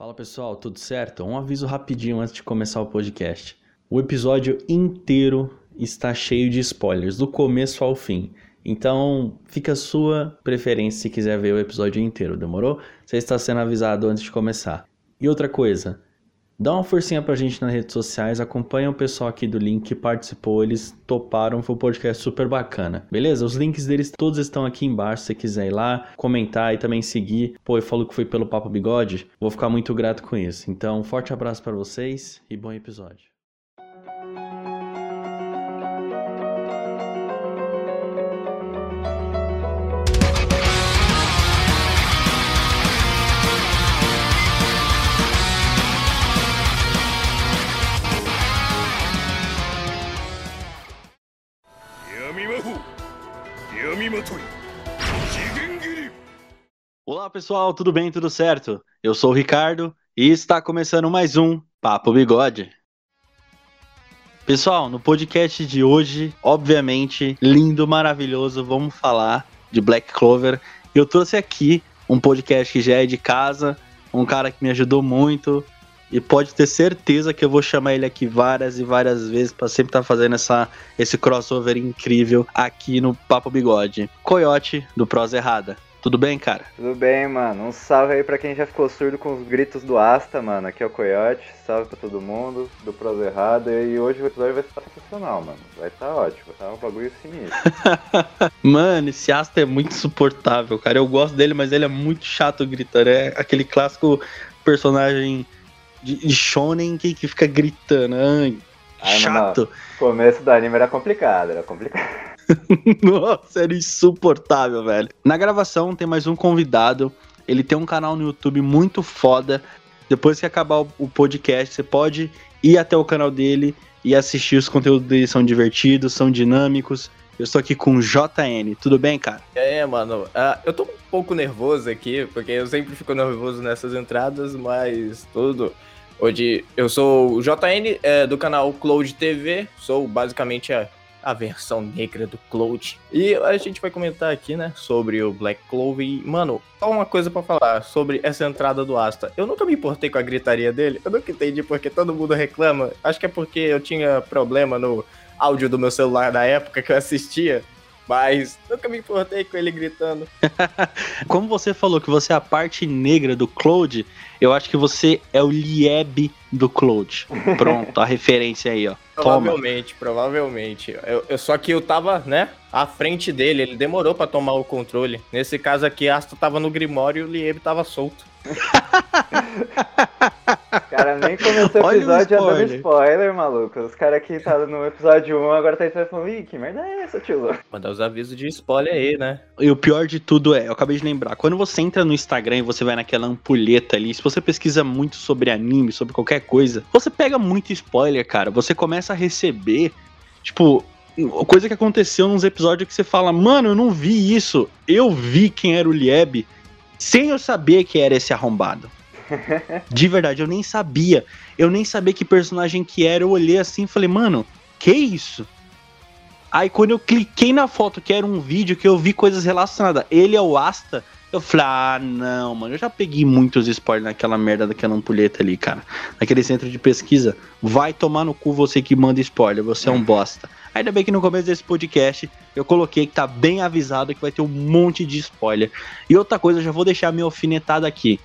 Fala pessoal, tudo certo? Um aviso rapidinho antes de começar o podcast. O episódio inteiro está cheio de spoilers, do começo ao fim. Então, fica a sua preferência se quiser ver o episódio inteiro, demorou? Você está sendo avisado antes de começar. E outra coisa, Dá uma forcinha pra gente nas redes sociais, acompanha o pessoal aqui do link que participou, eles toparam, foi um podcast super bacana. Beleza? Os links deles todos estão aqui embaixo, se você quiser ir lá, comentar e também seguir. Pô, eu falo que foi pelo Papo Bigode, vou ficar muito grato com isso. Então, forte abraço para vocês e bom episódio. Olá pessoal, tudo bem? Tudo certo? Eu sou o Ricardo e está começando mais um Papo Bigode. Pessoal, no podcast de hoje, obviamente, lindo, maravilhoso, vamos falar de Black Clover. Eu trouxe aqui um podcast que já é de casa, um cara que me ajudou muito e pode ter certeza que eu vou chamar ele aqui várias e várias vezes para sempre estar tá fazendo essa, esse crossover incrível aqui no Papo Bigode. Coyote do Prosa Errada. Tudo bem, cara? Tudo bem, mano. Um salve aí pra quem já ficou surdo com os gritos do Asta, mano. Aqui é o Coyote. Salve pra todo mundo do Prosa Errada. E hoje o episódio vai estar sensacional, mano. Vai estar tá ótimo. Tá um bagulho sinistro. mano, esse Asta é muito insuportável, cara. Eu gosto dele, mas ele é muito chato gritando. É aquele clássico personagem de, shonen que, que fica gritando. Ai, chato. Começo do anime era complicado, era complicado. Nossa, era insuportável, velho. Na gravação tem mais um convidado. Ele tem um canal no YouTube muito foda. Depois que acabar o podcast, você pode ir até o canal dele e assistir. Os conteúdos dele são divertidos, são dinâmicos. Eu estou aqui com o JN. Tudo bem, cara? É, mano. Uh, eu tô um pouco nervoso aqui, porque eu sempre fico nervoso nessas entradas, mas tudo. Hoje eu sou o JN é, do canal Cloud TV. Sou basicamente a a versão negra do Cloud. E a gente vai comentar aqui, né, sobre o Black Clover. Mano, só uma coisa para falar sobre essa entrada do Asta. Eu nunca me importei com a gritaria dele. Eu nunca entendi porque todo mundo reclama. Acho que é porque eu tinha problema no áudio do meu celular na época que eu assistia. Mas nunca me importei com ele gritando. Como você falou que você é a parte negra do Cloud, eu acho que você é o Lieb do Cloud. Pronto, a referência aí, ó. Provavelmente, Toma. provavelmente. Eu, eu, só que eu tava, né, à frente dele, ele demorou para tomar o controle. Nesse caso aqui, Asta tava no Grimório e o Lieb tava solto. cara nem começou o episódio já dando spoiler, maluco. Os caras aqui tá no episódio 1, agora tá falando, ih, que merda é essa, tio? Mandar os avisos de spoiler aí, né? E o pior de tudo é, eu acabei de lembrar, quando você entra no Instagram e você vai naquela ampulheta ali, se você pesquisa muito sobre anime, sobre qualquer coisa, você pega muito spoiler, cara. Você começa a receber, tipo, coisa que aconteceu nos episódios que você fala, mano, eu não vi isso. Eu vi quem era o Lieb sem eu saber que era esse arrombado. De verdade, eu nem sabia. Eu nem sabia que personagem que era. Eu olhei assim e falei, mano, que isso? Aí quando eu cliquei na foto que era um vídeo que eu vi coisas relacionadas, ele é o Asta, eu falei, ah, não, mano, eu já peguei muitos spoilers naquela merda daquela ampulheta ali, cara. Naquele centro de pesquisa. Vai tomar no cu você que manda spoiler, você é um bosta. Ainda bem que no começo desse podcast eu coloquei que tá bem avisado que vai ter um monte de spoiler. E outra coisa, eu já vou deixar minha alfinetada aqui.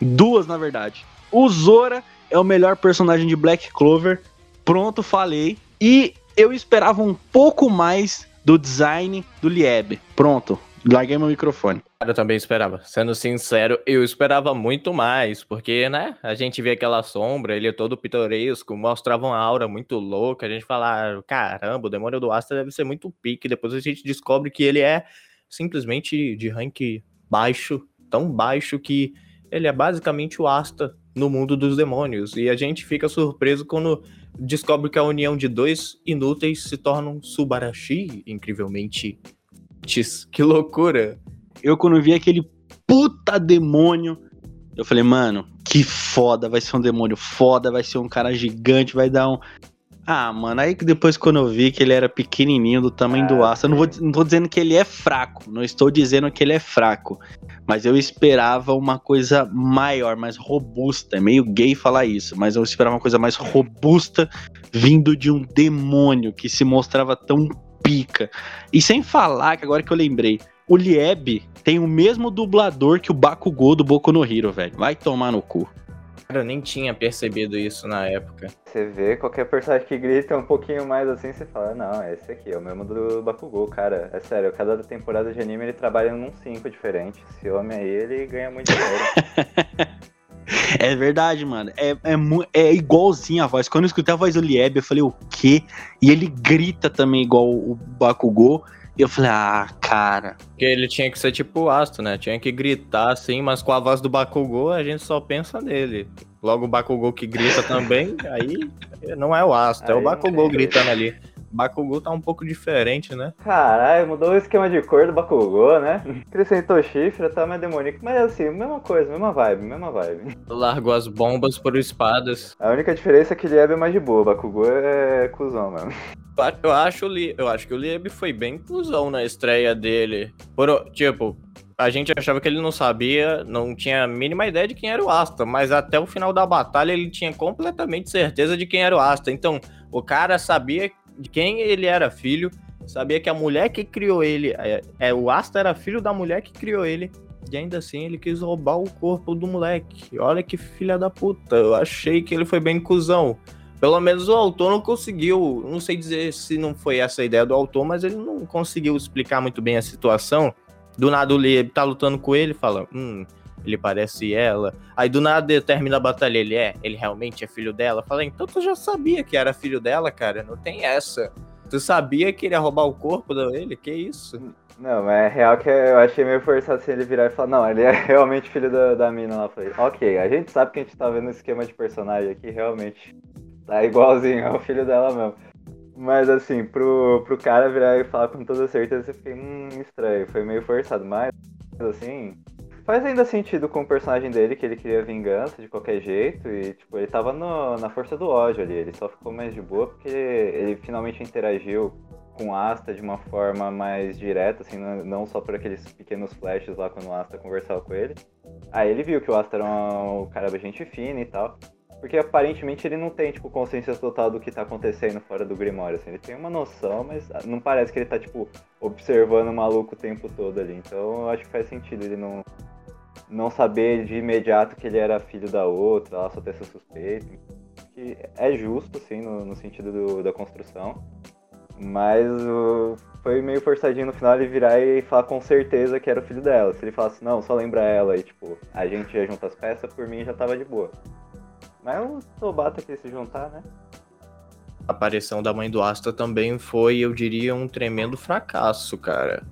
Duas, na verdade. O Zora é o melhor personagem de Black Clover. Pronto, falei. E eu esperava um pouco mais do design do Lieb. Pronto, larguei meu microfone. Eu também esperava. Sendo sincero, eu esperava muito mais, porque, né, a gente vê aquela sombra, ele é todo pitoresco, mostrava uma aura muito louca, a gente fala, ah, caramba, o demônio do Asta deve ser muito pique, depois a gente descobre que ele é simplesmente de rank baixo, tão baixo que ele é basicamente o Asta no mundo dos demônios, e a gente fica surpreso quando descobre que a união de dois inúteis se torna um Subarashi, incrivelmente. Que loucura! Eu, quando vi aquele puta demônio, eu falei, mano, que foda, vai ser um demônio foda, vai ser um cara gigante, vai dar um. Ah, mano, aí que depois quando eu vi que ele era pequenininho, do tamanho Ah, do Asta, eu não, vou, não tô dizendo que ele é fraco, não estou dizendo que ele é fraco, mas eu esperava uma coisa maior, mais robusta. É meio gay falar isso, mas eu esperava uma coisa mais robusta vindo de um demônio que se mostrava tão pica. E sem falar, que agora que eu lembrei, o Lieb tem o mesmo dublador que o Bakugou do Boku no Hero, velho. Vai tomar no cu. Cara, eu nem tinha percebido isso na época. Você vê qualquer personagem que grita um pouquinho mais assim, você fala, não, é esse aqui, é o mesmo do Bakugou, cara. É sério, cada temporada de anime ele trabalha num 5 diferente. Esse homem aí, ele ganha muito dinheiro. É verdade, mano. É, é, é igualzinho a voz. Quando eu escutei a voz do Lieb, eu falei, o quê? E ele grita também igual o Bakugou. E eu falei, ah, cara. Porque ele tinha que ser tipo o Astro, né? Tinha que gritar assim, mas com a voz do Bakugou a gente só pensa nele. Logo o Bakugou que grita também, aí não é o Astro, é Aí o não Bakugou tem gritando ali. Bakugou tá um pouco diferente, né? Caralho, mudou o esquema de cor do Bakugou, né? Acrescentou chifre, tá mais demoníaco. Mas assim, mesma coisa, mesma vibe, mesma vibe. Largou as bombas por espadas. A única diferença é que Lieb é mais de boa, Bakugou é cuzão mesmo. Eu acho, eu acho que o Lieb foi bem inclusão na estreia dele. Por, tipo, a gente achava que ele não sabia, não tinha a mínima ideia de quem era o Asta, mas até o final da batalha ele tinha completamente certeza de quem era o Asta. Então, o cara sabia de quem ele era filho, sabia que a mulher que criou ele, é, é, o Asta era filho da mulher que criou ele. E ainda assim ele quis roubar o corpo do moleque. Olha que filha da puta. Eu achei que ele foi bem cuzão. Pelo menos o autor não conseguiu. Não sei dizer se não foi essa a ideia do autor, mas ele não conseguiu explicar muito bem a situação. Do nada o Lee tá lutando com ele fala: Hum, ele parece ela. Aí do nada termina a batalha, ele é, ele realmente é filho dela. Fala, então tu já sabia que era filho dela, cara. Não tem essa. Tu sabia que ele ia roubar o corpo dele? Que isso? Não, mas é real que eu achei meio forçado assim ele virar e falar, não, ele é realmente filho da, da mina lá. Falei, ok, a gente sabe que a gente tá vendo esse esquema de personagem aqui, realmente tá igualzinho ao filho dela mesmo. Mas assim, pro, pro cara virar e falar com toda certeza, eu fiquei, hum, estranho, foi meio forçado, mas assim, faz ainda sentido com o personagem dele, que ele queria vingança de qualquer jeito, e tipo, ele tava no- na força do ódio ali, ele só ficou mais de boa porque ele finalmente interagiu com Asta de uma forma mais direta, assim, não, só por aqueles pequenos flashes lá quando o Asta conversava com ele. Aí ele viu que o Asta era um, cara gente fina e tal. Porque aparentemente ele não tem, tipo, consciência total do que tá acontecendo fora do Grimório, assim. Ele tem uma noção, mas não parece que ele tá, tipo, observando o maluco o tempo todo ali. Então eu acho que faz sentido ele não, não saber de imediato que ele era filho da outra, ela só ter essa suspeita. Que é justo, sim, no, no sentido do- da construção. Mas o- foi meio forçadinho no final ele virar e falar com certeza que era o filho dela. Se ele falasse, não, só lembra ela e tipo, a gente ia juntar as peças, por mim já tava de boa. Mas o Tobata quis se juntar, né? A aparição da mãe do Asta também foi, eu diria, um tremendo fracasso, cara.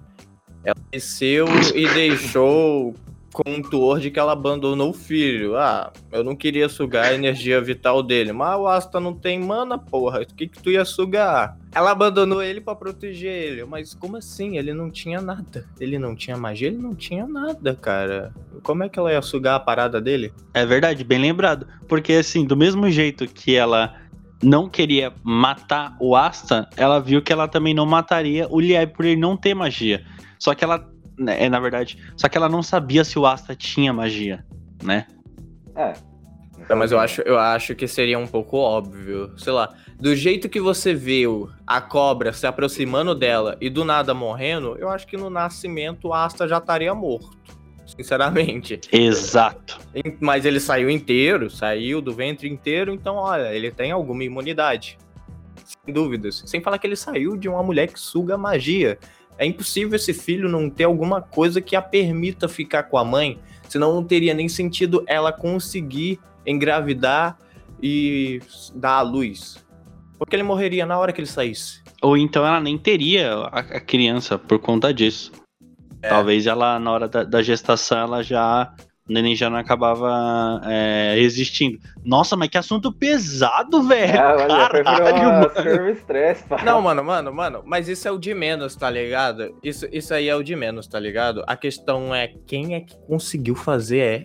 Ela desceu e deixou com um tuor de que ela abandonou o filho. Ah, eu não queria sugar a energia vital dele, mas o Asta não tem mana, porra. O que que tu ia sugar? Ela abandonou ele pra proteger ele. Mas como assim? Ele não tinha nada. Ele não tinha magia, ele não tinha nada, cara. Como é que ela ia sugar a parada dele? É verdade, bem lembrado. Porque assim, do mesmo jeito que ela não queria matar o Asta, ela viu que ela também não mataria o Lieb por ele não ter magia. Só que ela, né, é na verdade, só que ela não sabia se o Asta tinha magia, né? É. Não, mas eu acho, eu acho que seria um pouco óbvio. Sei lá, do jeito que você viu a cobra se aproximando dela e do nada morrendo, eu acho que no nascimento o Asta já estaria morto. Sinceramente. Exato. Mas ele saiu inteiro, saiu do ventre inteiro, então olha, ele tem alguma imunidade. Sem dúvidas. Sem falar que ele saiu de uma mulher que suga magia. É impossível esse filho não ter alguma coisa que a permita ficar com a mãe, senão não teria nem sentido ela conseguir engravidar e dar à luz. Porque ele morreria na hora que ele saísse. Ou então ela nem teria a, criança por conta disso. Talvez ela, na hora da, da gestação, ela já. O neném já não acabava é, resistindo. Nossa, mas que assunto pesado, velho. Ah, Caralho, uma mano. servo estresse, pá. Não, mano, mano, mano, mas isso é o de menos, tá ligado? Isso, isso aí é o de menos, tá ligado? A questão é quem é que conseguiu fazer é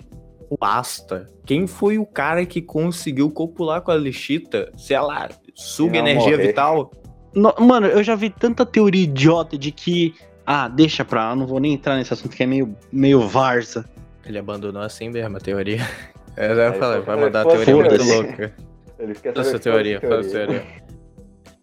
o Asta. Quem foi o cara que conseguiu copular com a Lixita? Se ela suga energia morrer. vital? No, mano, eu já vi tanta teoria idiota de que. Ah, deixa pra lá, não vou nem entrar nesse assunto que é meio, meio varsa. Ele abandonou assim mesmo a teoria. É, eu já falei, vai mandar a teoria muito louca. Ele quer saber Essa teoria, faz teoria.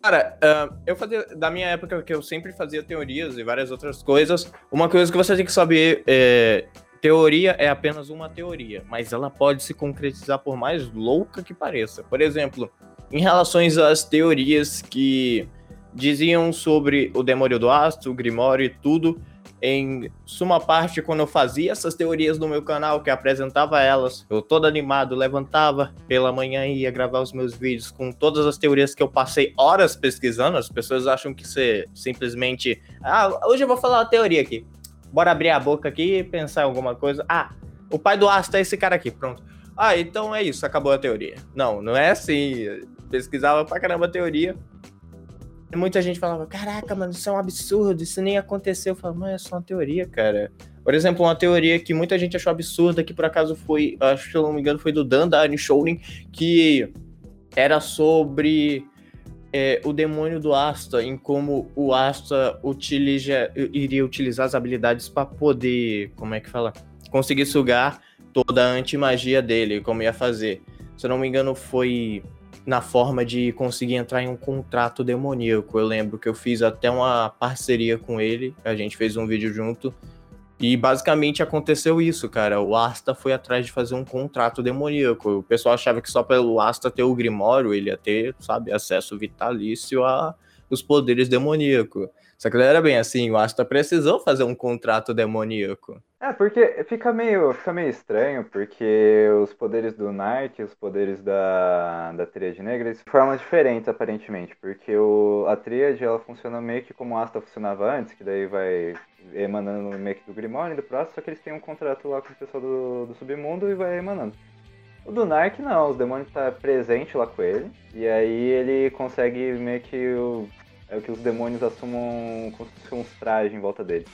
Cara, uh, eu fazia, da minha época que eu sempre fazia teorias e várias outras coisas, uma coisa que você tem que saber é, teoria é apenas uma teoria, mas ela pode se concretizar por mais louca que pareça. Por exemplo, em relação às teorias que diziam sobre o demônio do astro, o Grimório e tudo, em suma parte, quando eu fazia essas teorias no meu canal, que apresentava elas, eu todo animado, levantava pela manhã e ia gravar os meus vídeos com todas as teorias que eu passei horas pesquisando. As pessoas acham que você simplesmente. Ah, hoje eu vou falar uma teoria aqui. Bora abrir a boca aqui e pensar em alguma coisa. Ah, o pai do astro é esse cara aqui, pronto. Ah, então é isso, acabou a teoria. Não, não é assim. Pesquisava pra caramba a teoria muita gente falava, caraca, mano, isso é um absurdo, isso nem aconteceu. Eu falava, mas é só uma teoria, cara. Por exemplo, uma teoria que muita gente achou absurda, que por acaso foi, acho que eu não me engano, foi do Dan da Shonen, que era sobre é, o demônio do Asta, em como o Asta utiliza, iria utilizar as habilidades para poder, como é que fala? Conseguir sugar toda a antimagia dele, como ia fazer. Se eu não me engano, foi na forma de conseguir entrar em um contrato demoníaco. Eu lembro que eu fiz até uma parceria com ele, a gente fez um vídeo junto. E basicamente aconteceu isso, cara. O Asta foi atrás de fazer um contrato demoníaco. O pessoal achava que só pelo Asta ter o Grimório ele ia ter, sabe, acesso vitalício a os poderes demoníacos. Só que não era bem assim, o Asta precisou fazer um contrato demoníaco. É, porque fica meio, fica meio estranho, porque os poderes do Narc e os poderes da, da Tríade Negra, eles formas diferentes, aparentemente. Porque o, a Tríade, ela funciona meio que como o Asta funcionava antes, que daí vai emanando meio que do Grimório e do próximo, só que eles têm um contrato lá com o pessoal do, do submundo e vai emanando. O do Narc não, os demônios tá presente lá com ele, e aí ele consegue meio que é que os demônios assumam como se fosse um traje em volta dele.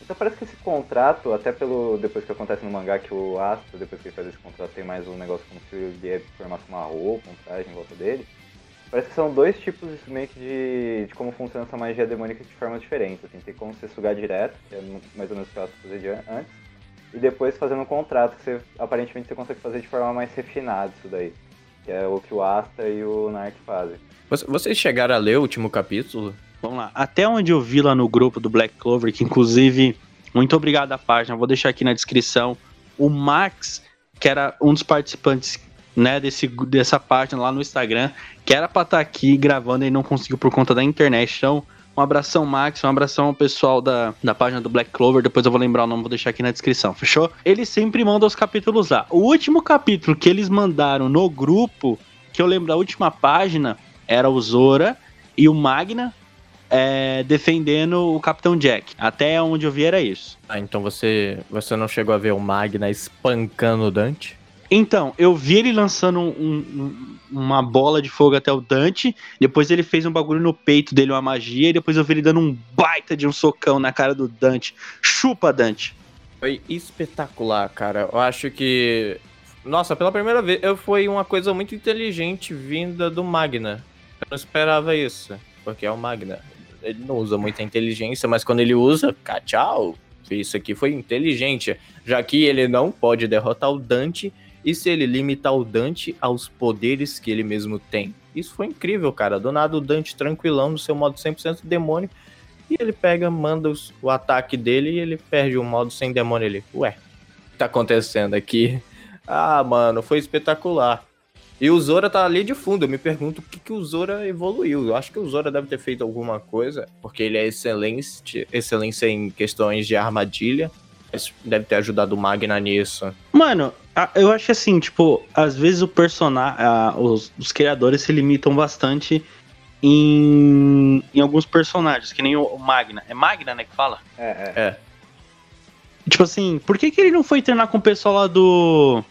Então parece que esse contrato, até pelo. depois que acontece no mangá que o Astro, depois que ele faz esse contrato, tem mais um negócio como se ele formasse uma roupa, um traje em volta dele. Parece que são dois tipos meio que de, de como funciona essa magia demônica de formas diferentes. Assim, tem como você sugar direto, que é mais ou menos o que o Astro fazia antes, e depois fazendo um contrato que você aparentemente você consegue fazer de forma mais refinada isso daí. Que é o que o Astra e o Narc fazem. Vocês chegaram a ler o último capítulo? Vamos lá. Até onde eu vi lá no grupo do Black Clover, que inclusive, muito obrigado à página, vou deixar aqui na descrição. O Max, que era um dos participantes né, desse, dessa página lá no Instagram, que era pra estar tá aqui gravando e não conseguiu por conta da internet. Então, um abração, Max. Um abração ao pessoal da, da página do Black Clover. Depois eu vou lembrar o nome, vou deixar aqui na descrição, fechou? Eles sempre mandam os capítulos lá. O último capítulo que eles mandaram no grupo, que eu lembro da última página, era o Zora e o Magna é, defendendo o Capitão Jack. Até onde eu vi era isso. Ah, então você, você não chegou a ver o Magna espancando o Dante? Então, eu vi ele lançando um, um, uma bola de fogo até o Dante, depois ele fez um bagulho no peito dele, uma magia, e depois eu vi ele dando um baita de um socão na cara do Dante. Chupa, Dante! Foi espetacular, cara. Eu acho que. Nossa, pela primeira vez, eu foi uma coisa muito inteligente vinda do Magna. Não esperava isso, porque é o Magna. Ele não usa muita inteligência, mas quando ele usa, cá, tchau. Isso aqui foi inteligente, já que ele não pode derrotar o Dante e se ele limitar o Dante aos poderes que ele mesmo tem. Isso foi incrível, cara. Do nada o Dante tranquilão no seu modo 100% demônio. E ele pega, manda os, o ataque dele e ele perde o modo sem demônio ali. Ué, o que tá acontecendo aqui? Ah, mano, foi espetacular. E o Zora tá ali de fundo. Eu me pergunto o que, que o Zora evoluiu. Eu acho que o Zora deve ter feito alguma coisa, porque ele é excelente, excelência em questões de armadilha. Deve ter ajudado o Magna nisso. Mano, eu acho assim, tipo, às vezes o personagem. Os, os, criadores se limitam bastante em, em alguns personagens, que nem o Magna. É Magna, né, que fala? É, é. é. Tipo assim, por que, que ele não foi treinar com o pessoal lá do.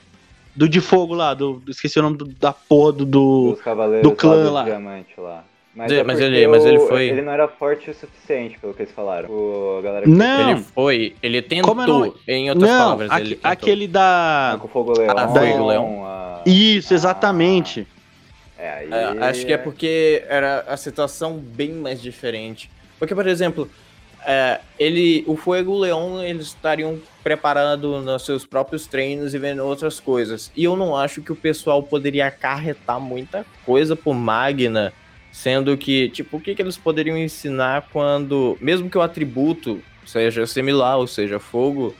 Do de fogo lá, do. Esqueci o nome do, da porra do. Do, do clã lá. Diamante lá. Mas, De- é mas ele- mas ele foi- Ele não era forte o suficiente, pelo que eles falaram. O, galera que Não. Ele foi, ele tentou, Como eu não- em outras Não, palavras, aque- ele tentou. aquele da. com o Fogo Leão. Ah, Fogo Leão. a- Isso, exatamente. É, aí... É, acho que é porque era a situação bem mais diferente. Porque, por exemplo, é, ele, o Fuego Leão, eles estariam preparando nos seus próprios treinos e vendo outras coisas. E eu não acho que o pessoal poderia acarretar muita coisa por Magna, sendo que, tipo, o que, que eles poderiam ensinar quando, mesmo que o atributo seja similar, ou seja, fogo,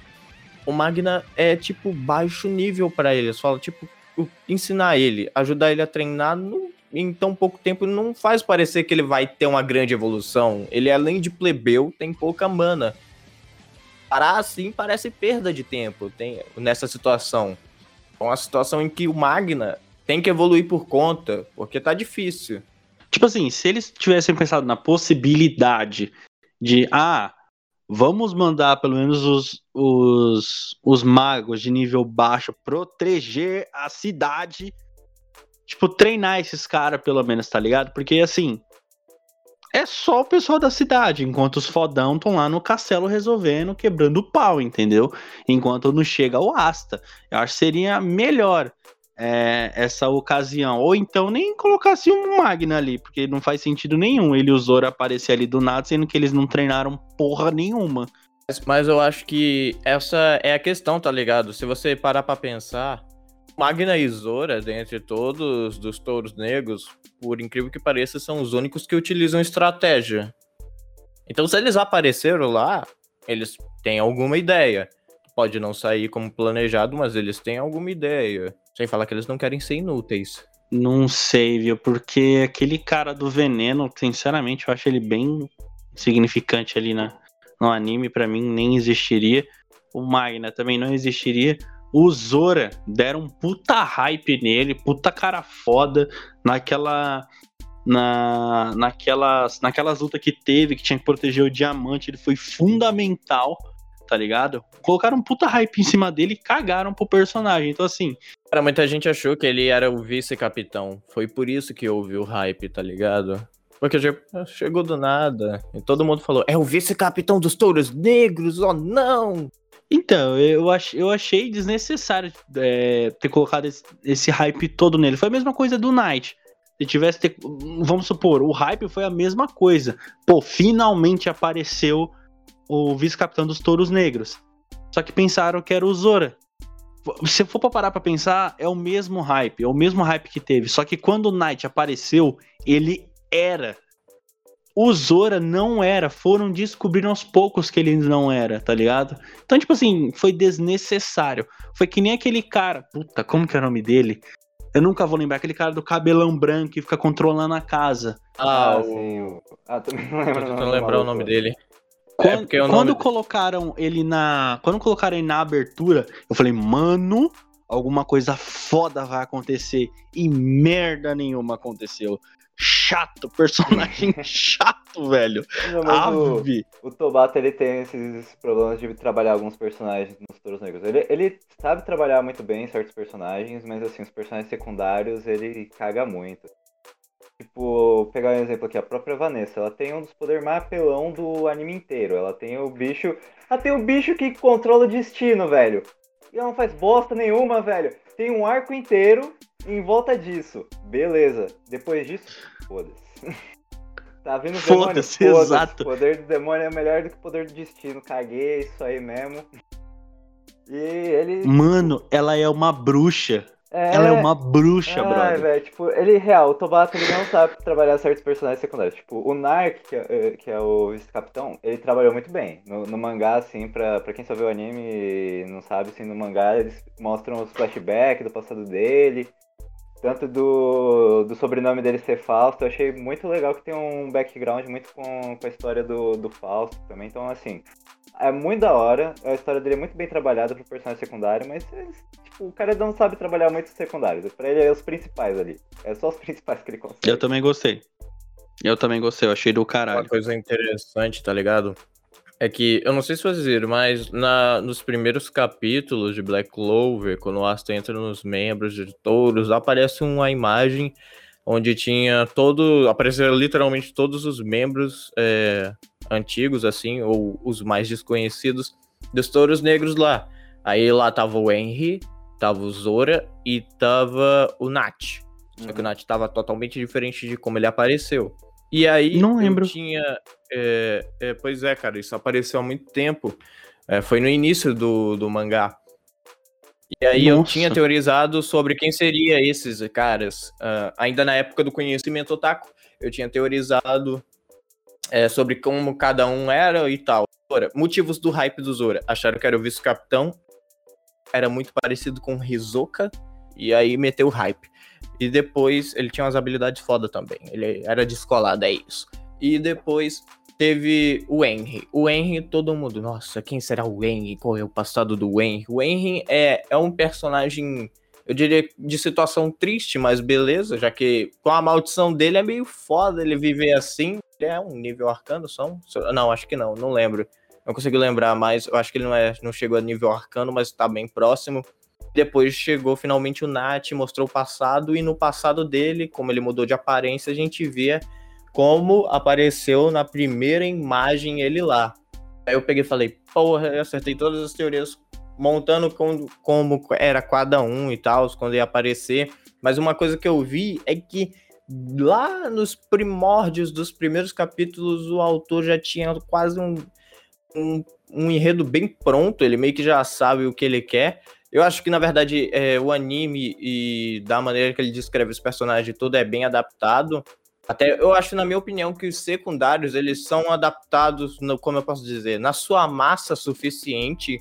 o Magna é, tipo, baixo nível pra eles. Fala, tipo, ensinar ele, ajudar ele a treinar não- em tão pouco tempo não faz parecer que ele vai ter uma grande evolução. Ele, além de plebeu, tem pouca mana. Parar assim parece perda de tempo tem, nessa situação. É uma situação em que o Magna tem que evoluir por conta, porque tá difícil. Tipo assim, se eles tivessem pensado na possibilidade de, ah, vamos mandar pelo menos os, os, os magos de nível baixo proteger a cidade, tipo, treinar esses caras pelo menos, tá ligado? Porque assim, é só o pessoal da cidade, enquanto os fodão estão lá no castelo resolvendo, quebrando o pau, entendeu? Enquanto não chega o Asta. Eu acho que seria melhor é, essa ocasião. Ou então nem colocasse um Magna ali, porque não faz sentido nenhum ele e o Zoro aparecer ali do nada, sendo que eles não treinaram porra nenhuma. Mas, eu acho que essa é a questão, tá ligado? Se você parar pra pensar, Magna e Zora, dentre todos dos touros negros, por incrível que pareça, são os únicos que utilizam estratégia. Então, se eles apareceram lá, eles têm alguma ideia. Pode não sair como planejado, mas eles têm alguma ideia. Sem falar que eles não querem ser inúteis. Não sei, viu? Porque aquele cara do veneno, sinceramente, eu acho ele bem significante ali na, no anime. Pra mim, nem existiria. O Magna também não existiria. O Zora deram um puta hype nele, puta cara foda naquela. Na, naquelas, naquelas lutas que teve, que tinha que proteger o diamante, ele foi fundamental, tá ligado? Colocaram um puta hype em cima dele e cagaram pro personagem. Então, assim, Cara, muita gente achou que ele era o vice-capitão. Foi por isso que houve o hype, tá ligado? Porque chegou do nada. E todo mundo falou: é o vice-capitão dos touros negros, oh não! Então, eu, ach, eu achei desnecessário é, ter colocado esse, esse hype todo nele. Foi a mesma coisa do Knight. Se tivesse. ter- vamos supor, o hype foi a mesma coisa. Pô, finalmente apareceu o vice-capitão dos Touros Negros. Só que pensaram que era o Zora. Se for pra parar pra pensar, é o mesmo hype. É o mesmo hype que teve. Só que quando o Knight apareceu, ele era. O Zora não era. Foram descobrindo aos poucos que ele não era, tá ligado? Então, tipo assim, foi desnecessário. Foi que nem aquele cara. Puta, como que é o nome dele? Eu nunca vou lembrar. Aquele cara do cabelão branco que fica controlando a casa. Ah, sim. o... o- Ah, também não Tô lembro. tentando do lembrar o nome dele. Quando, É, quando nome- colocaram ele na. Quando colocaram ele na abertura, eu falei, mano, alguma coisa foda vai acontecer. E merda nenhuma aconteceu. Chato, personagem chato, velho. Não, mas o, Ave. o Tobato ele tem esses problemas de trabalhar alguns personagens nos Touros Negros. Ele, ele sabe trabalhar muito bem certos personagens, mas assim, os personagens secundários ele caga muito. Tipo, pegar um exemplo aqui, a própria Vanessa, ela tem um dos poderes mais apelão do anime inteiro. Ela tem o bicho. Ela tem o bicho que controla o destino, velho. E ela não faz bosta nenhuma, velho. Tem um arco inteiro em volta disso. Beleza. Depois disso, foda-se. Tá vindo o demônio? Foda-se, Foda-se. exato. O poder do demônio é melhor do que o poder do destino. Caguei, isso aí mesmo. E ele. Mano, ela é uma bruxa. Ela é uma bruxa, Ai, brother. velho, tipo, ele, real, o Tobato, ele não sabe trabalhar certos personagens secundários. Tipo, o Narc, que é, que é o vice-capitão, ele trabalhou muito bem. No, no mangá, assim, pra, pra quem só vê o anime e não sabe, assim, no mangá, eles mostram os flashbacks do passado dele. Tanto do, do sobrenome dele ser Fausto, eu achei muito legal que tem um background muito com, com a história do, do Fausto também. Então, assim, é muito da hora. A história dele é muito bem trabalhada pro personagem secundário, mas é, tipo, o cara não sabe trabalhar muito os secundários. Pra ele é os principais ali. É só os principais que ele consegue. Eu também gostei. Eu também gostei, eu achei do Uma caralho. coisa interessante, tá ligado? É que, eu não sei se vocês viram, mas na, nos primeiros capítulos de Black Clover, quando o Asta entra nos membros de touros, aparece uma imagem onde tinha todo. apareceram literalmente todos os membros é, antigos, assim, ou os mais desconhecidos dos Touros Negros lá. Aí lá tava o Henry, tava o Zora e tava o Nat. Só que o uhum. Nat tava totalmente diferente de como ele apareceu. E aí não lembro. tinha. É, é, pois é, cara, isso apareceu há muito tempo. É, foi no início do, do mangá. E aí Nossa. eu tinha teorizado sobre quem seria esses caras. Uh, ainda na época do conhecimento otaku, eu tinha teorizado é, sobre como cada um era e tal. Motivos do hype do Zora. Acharam que era o vice-capitão. Era muito parecido com Hisoka. E aí meteu hype. E depois ele tinha umas habilidades foda também. Ele era descolado, é isso. E depois teve o Henry. O Henry, todo mundo, nossa, quem será o Henry? Qual é o passado do Henry? O Henry é, é um personagem, eu diria, de situação triste, mas beleza, já que com a maldição dele é meio foda ele viver assim. Ele é um nível arcano só? Não, acho que não, não lembro. Não consigo lembrar mais. Eu acho que ele não, é, não chegou a nível arcano, mas tá bem próximo. Depois chegou finalmente o Nat, mostrou o passado, e no passado dele, como ele mudou de aparência, a gente vê como apareceu na primeira imagem ele lá. Aí eu peguei e falei, porra, eu acertei todas as teorias montando com, como era cada um e tal, quando ia aparecer. Mas uma coisa que eu vi é que lá nos primórdios dos primeiros capítulos o autor já tinha quase um, um, um enredo bem pronto, ele meio que já sabe o que ele quer. Eu acho que, na verdade, é, o anime e da maneira que ele descreve os personagens todo é bem adaptado. Até eu acho, na minha opinião, que os secundários eles são adaptados, no, como eu posso dizer, na sua massa suficiente,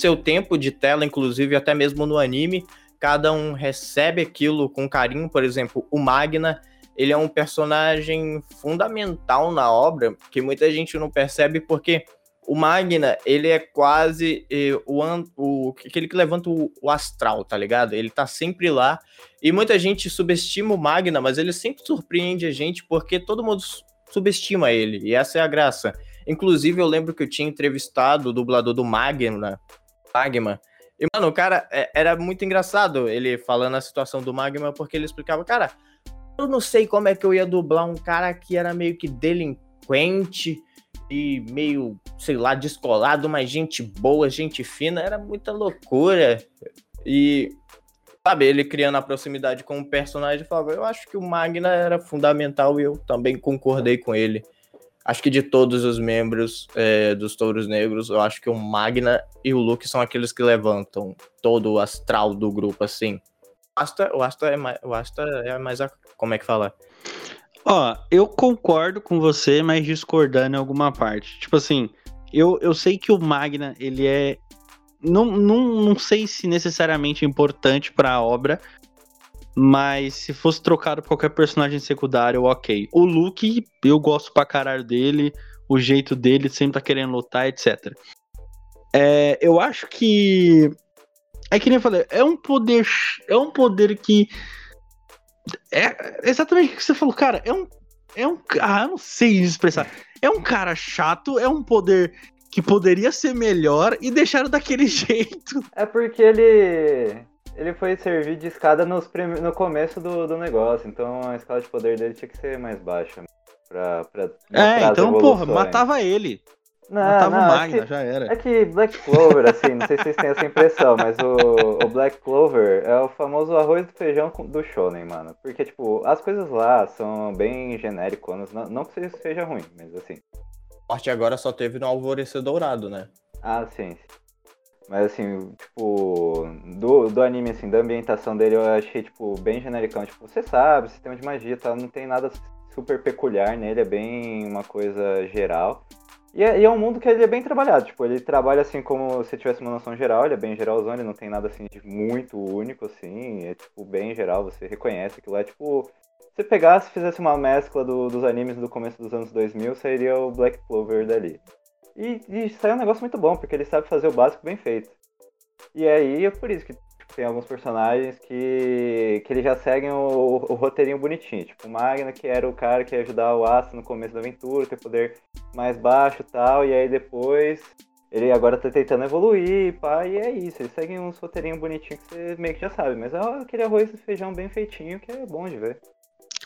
seu tempo de tela, inclusive até mesmo no anime, cada um recebe aquilo com carinho. Por exemplo, o Magna, ele é um personagem fundamental na obra que muita gente não percebe porque o Magna, ele é quase eh, o, o aquele que levanta o, o, astral, tá ligado? Ele tá sempre lá. E muita gente subestima o Magna, mas ele sempre surpreende a gente porque todo mundo subestima ele. E essa é a graça. Inclusive, eu lembro que eu tinha entrevistado o dublador do Magna, Magma. E, mano, o cara é, era muito engraçado ele falando a situação do Magma, porque ele explicava, cara, eu não sei como é que eu ia dublar um cara que era meio que delinquente e meio, sei lá, descolado, mas gente boa, gente fina, era muita loucura. E, sabe, ele criando a proximidade com o personagem, falava, eu acho que o Magna era fundamental e eu também concordei com ele. Acho que de todos os membros é, dos Touros Negros, eu acho que o Magna e o Luke são aqueles que levantam todo o astral do grupo, assim. O Asta, o Asta, é, mais, o Asta é mais. A, como é que fala? Ó, eu concordo com você, mas discordando em alguma parte. Tipo assim, eu, eu sei que o Magna, ele é. Não, não, não sei se necessariamente importante para a obra, mas se fosse trocado por qualquer personagem secundário, ok. O Luke, eu gosto pra caralho dele, o jeito dele, sempre tá querendo lutar, etc. É, eu acho que. É que nem eu falei, é um poder. É um poder que é exatamente o que você falou, cara. É um. É um. Ah, eu não sei expressar. É um cara chato, é um poder que poderia ser melhor e deixaram daquele jeito. É porque ele. Ele foi servir de escada nos prim... no começo do, do negócio, então a escala de poder dele tinha que ser mais baixa. Pra, pra é, então, porra, matava ele. Não, Matava não, o Magna, é que, já era. É que Black Clover, assim, não sei se vocês têm essa impressão, mas o, o Black Clover é o famoso arroz do feijão do shonen, mano. Porque, tipo, as coisas lá são bem genéricas, não, não que isso seja ruim, mas assim. A parte agora só teve no Alvorecer Dourado, né? Ah, sim. Mas assim, tipo, do, do anime, assim, da ambientação dele eu achei, tipo, bem genericão. Tipo, você sabe, sistema de magia, tá? Não tem nada super peculiar nele, é bem uma coisa geral. E é, e é, um mundo que ele é bem trabalhado, tipo, ele trabalha assim como se tivesse uma noção geral, ele é bem geralzão, ele não tem nada assim de muito único, assim, é tipo bem geral, você reconhece aquilo é tipo. Se pegasse e fizesse uma mescla do, dos animes do começo dos anos 2000, sairia o Black Clover dali. E, e saiu um negócio muito bom, porque ele sabe fazer o básico bem feito. E aí é por isso que tem alguns personagens que, que eles já seguem o, o, roteirinho bonitinho. Tipo, o Magna, que era o cara que ia ajudar o Asta no começo da aventura, ter poder mais baixo e tal, e aí depois ele agora tá tentando evoluir, pá, e é isso. Eles seguem uns roteirinhos bonitinhos que você meio que já sabe, mas é aquele arroz e feijão bem feitinho que é bom de ver.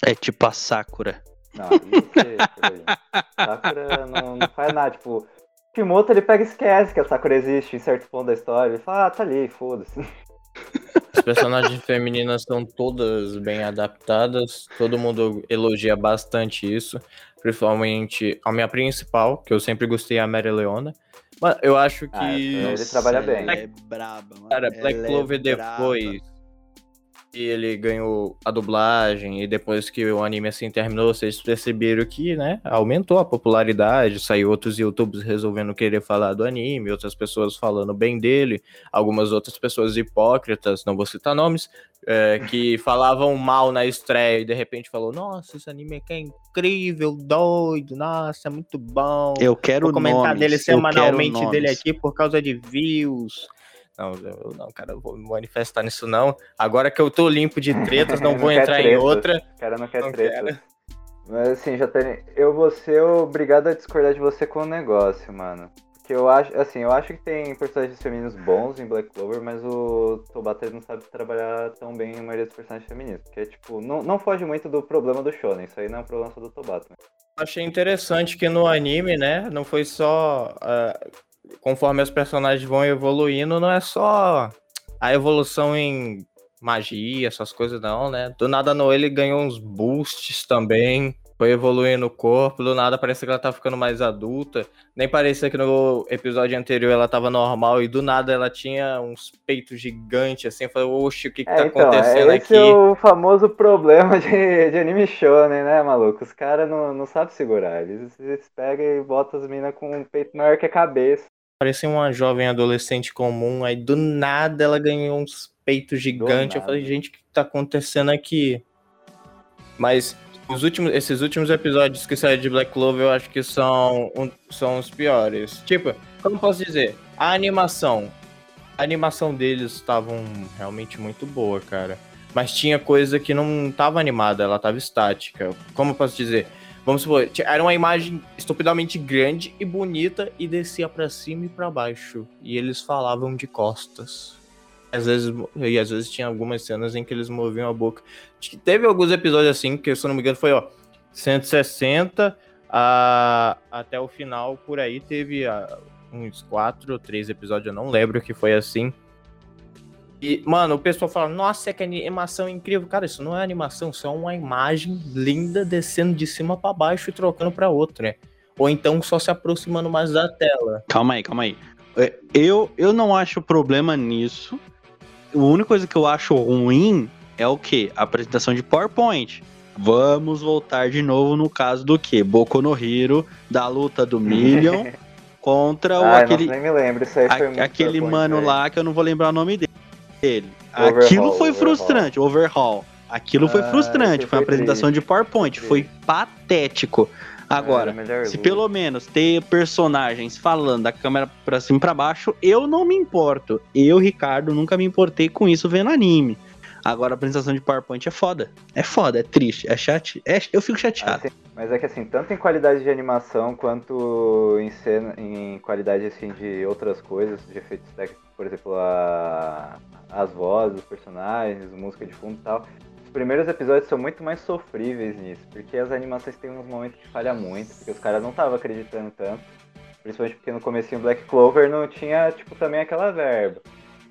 É tipo a Sakura. Não, isso é Sakura não, não faz nada, tipo. Kimoto ele pega e esquece que a Sakura existe em certo ponto da história. Ele fala, ah, tá ali, foda-se. As personagens femininas são todas bem adaptadas, todo mundo elogia bastante isso, principalmente a minha principal, que eu sempre gostei, a Mary Leona. Mas eu acho que. Ah, ele trabalha bem. é braba, mano. Cara, Black ela é Clover é depois e ele ganhou a dublagem e depois que o anime assim terminou, vocês perceberam que, né, aumentou a popularidade, saiu outros youtubers resolvendo querer falar do anime, outras pessoas falando bem dele, algumas outras pessoas hipócritas, não vou citar nomes, é, que falavam mal na estreia e de repente falou, nossa, esse anime aqui é incrível, doido, nossa, é muito bom. Eu quero vou comentar nomes, dele semanalmente dele aqui por causa de views. Não, eu, não, cara, eu vou me manifestar nisso não. Agora que eu tô limpo de tretas, não, não vou entrar treta. em outra. O cara não quer não treta. Quero. Mas assim, já tem. Eu vou ser obrigado a discordar de você com o negócio, mano. Porque eu acho, assim, eu acho que tem personagens femininos bons em Black Clover, mas o Tobata não sabe trabalhar tão bem a maioria dos personagens femininos. Porque, tipo, não, não foge muito do problema do Shonen. Isso aí não é um problema só do Tobata. Né? Achei interessante que no anime, né, não foi só uh, conforme os personagens vão evoluindo, não é só a evolução em magia, essas coisas não, né? Do nada no ele ganhou uns boosts também, foi evoluindo o corpo, do nada parece que ela tá ficando mais adulta. Nem parecia que no episódio anterior ela tava normal e do nada ela tinha uns peitos gigantes assim. Eu falei, oxe, o que que é, tá então, acontecendo esse aqui? Esse é o famoso problema de, de anime shonen, né, maluco? Os caras não, não sabem segurar. Eles, eles pegam e botam as minas com um peito maior que a cabeça. Parecia uma jovem adolescente comum, aí do nada ela ganhou uns peitos gigantes. Eu falei, gente, o que tá acontecendo aqui? Mas os últimos, esses últimos episódios que saíram de Black Clover eu acho que são, um, são os piores. Tipo, como posso dizer? A animação. A animação deles estavam realmente muito boa, cara. Mas tinha coisa que não tava animada, ela tava estática. Como eu posso dizer? Vamos supor, era uma imagem estupidamente grande e bonita e descia para cima e para baixo. E eles falavam de costas. Às vezes, e às vezes tinha algumas cenas em que eles moviam a boca. Teve alguns episódios assim, que se eu não me engano foi, ó, 160 a, até o final, por aí teve a, uns quatro ou três episódios, eu não lembro que foi assim. E, mano, o pessoal fala, nossa, que animação incrível. Cara, isso não é animação, isso é uma imagem linda descendo de cima para baixo e trocando para outra. Né? Ou então só se aproximando mais da tela. Calma aí, calma aí. É, eu, eu não acho problema nisso. A única coisa que eu acho ruim é o que? A apresentação de PowerPoint. Vamos voltar de novo no caso do que? Boku no Hero, da luta do Million contra o aquele. nem me lembro, isso aí foi a, Aquele mano lá que eu não vou lembrar o nome dele ele. Aquilo foi overhaul. frustrante, overhaul. Aquilo ah, foi frustrante, foi uma apresentação de PowerPoint, foi patético. Agora, se pelo menos ter personagens falando da câmera pra cima e pra baixo, eu não me importo. Eu, Ricardo, nunca me importei com isso vendo anime. Agora a apresentação de PowerPoint é foda. É foda, é triste, é chat. É, eu fico chateado. Assim, mas é que assim, tanto em qualidade de animação quanto em cena, em qualidade assim de outras coisas, de efeitos técnicos, por exemplo, a, as vozes dos personagens, música de fundo e tal. Os primeiros episódios são muito mais sofríveis nisso, porque as animações têm uns momentos que falha muito, porque os caras não estavam acreditando tanto. Principalmente porque no começo Black Clover não tinha, tipo, também aquela verba.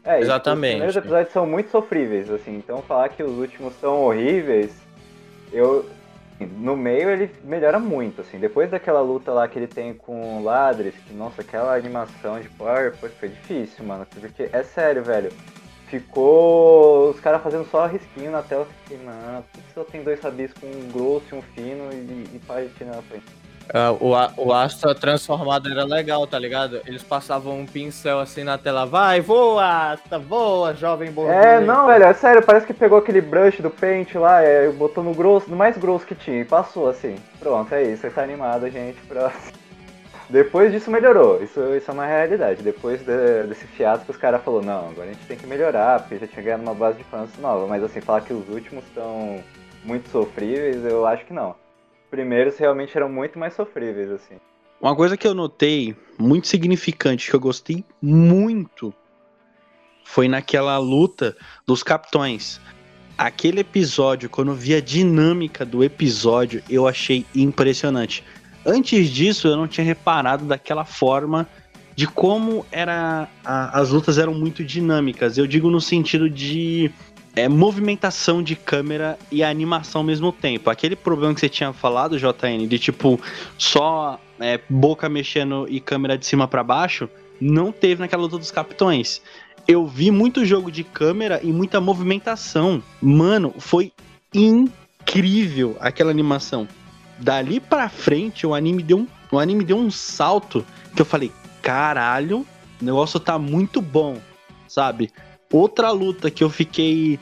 É, Exatamente. Os primeiros episódios são muito sofríveis, assim, então falar que os últimos são horríveis, eu. No meio ele melhora muito, assim. Depois daquela luta lá que ele tem com o Ladris, que, nossa, aquela animação de Power foi difícil, mano. Porque é sério, velho ficou os caras fazendo só risquinho na tela. Fiquei, mano, por que só tem dois rabiscos, um grosso e um fino e, e página na frente? Uh, o, o Astra transformado era legal, tá ligado? Eles passavam um pincel assim na tela, vai, voa, Astra, voa, jovem borboleta. É, não, velho, é sério, parece que pegou aquele brush do Paint lá, é, botou no grosso, no mais grosso que tinha e passou assim. Pronto, é isso, tá animado, gente, próximo. Depois disso melhorou, isso, isso é uma realidade. Depois de, desse fiasco, os caras falaram, não, agora a gente tem que melhorar, porque já tinha ganhado uma base de fãs nova. Mas assim, falar que os últimos estão muito sofríveis, eu acho que não. Os primeiros realmente eram muito mais sofríveis, assim. Uma coisa que eu notei, muito significante, que eu gostei muito, foi naquela luta dos capitões. aquele episódio, quando eu vi a dinâmica do episódio, eu achei impressionante. Antes disso, eu não tinha reparado daquela forma de como era a, as lutas eram muito dinâmicas. Eu digo no sentido de é, movimentação de câmera e animação ao mesmo tempo. Aquele problema que você tinha falado, JN, de tipo só é, boca mexendo e câmera de cima para baixo, não teve naquela luta dos capitões. Eu vi muito jogo de câmera e muita movimentação. Mano, foi incrível aquela animação. Dali para frente, o anime deu um, o anime deu um salto que eu falei, caralho, o negócio tá muito bom, sabe? Outra luta que eu fiquei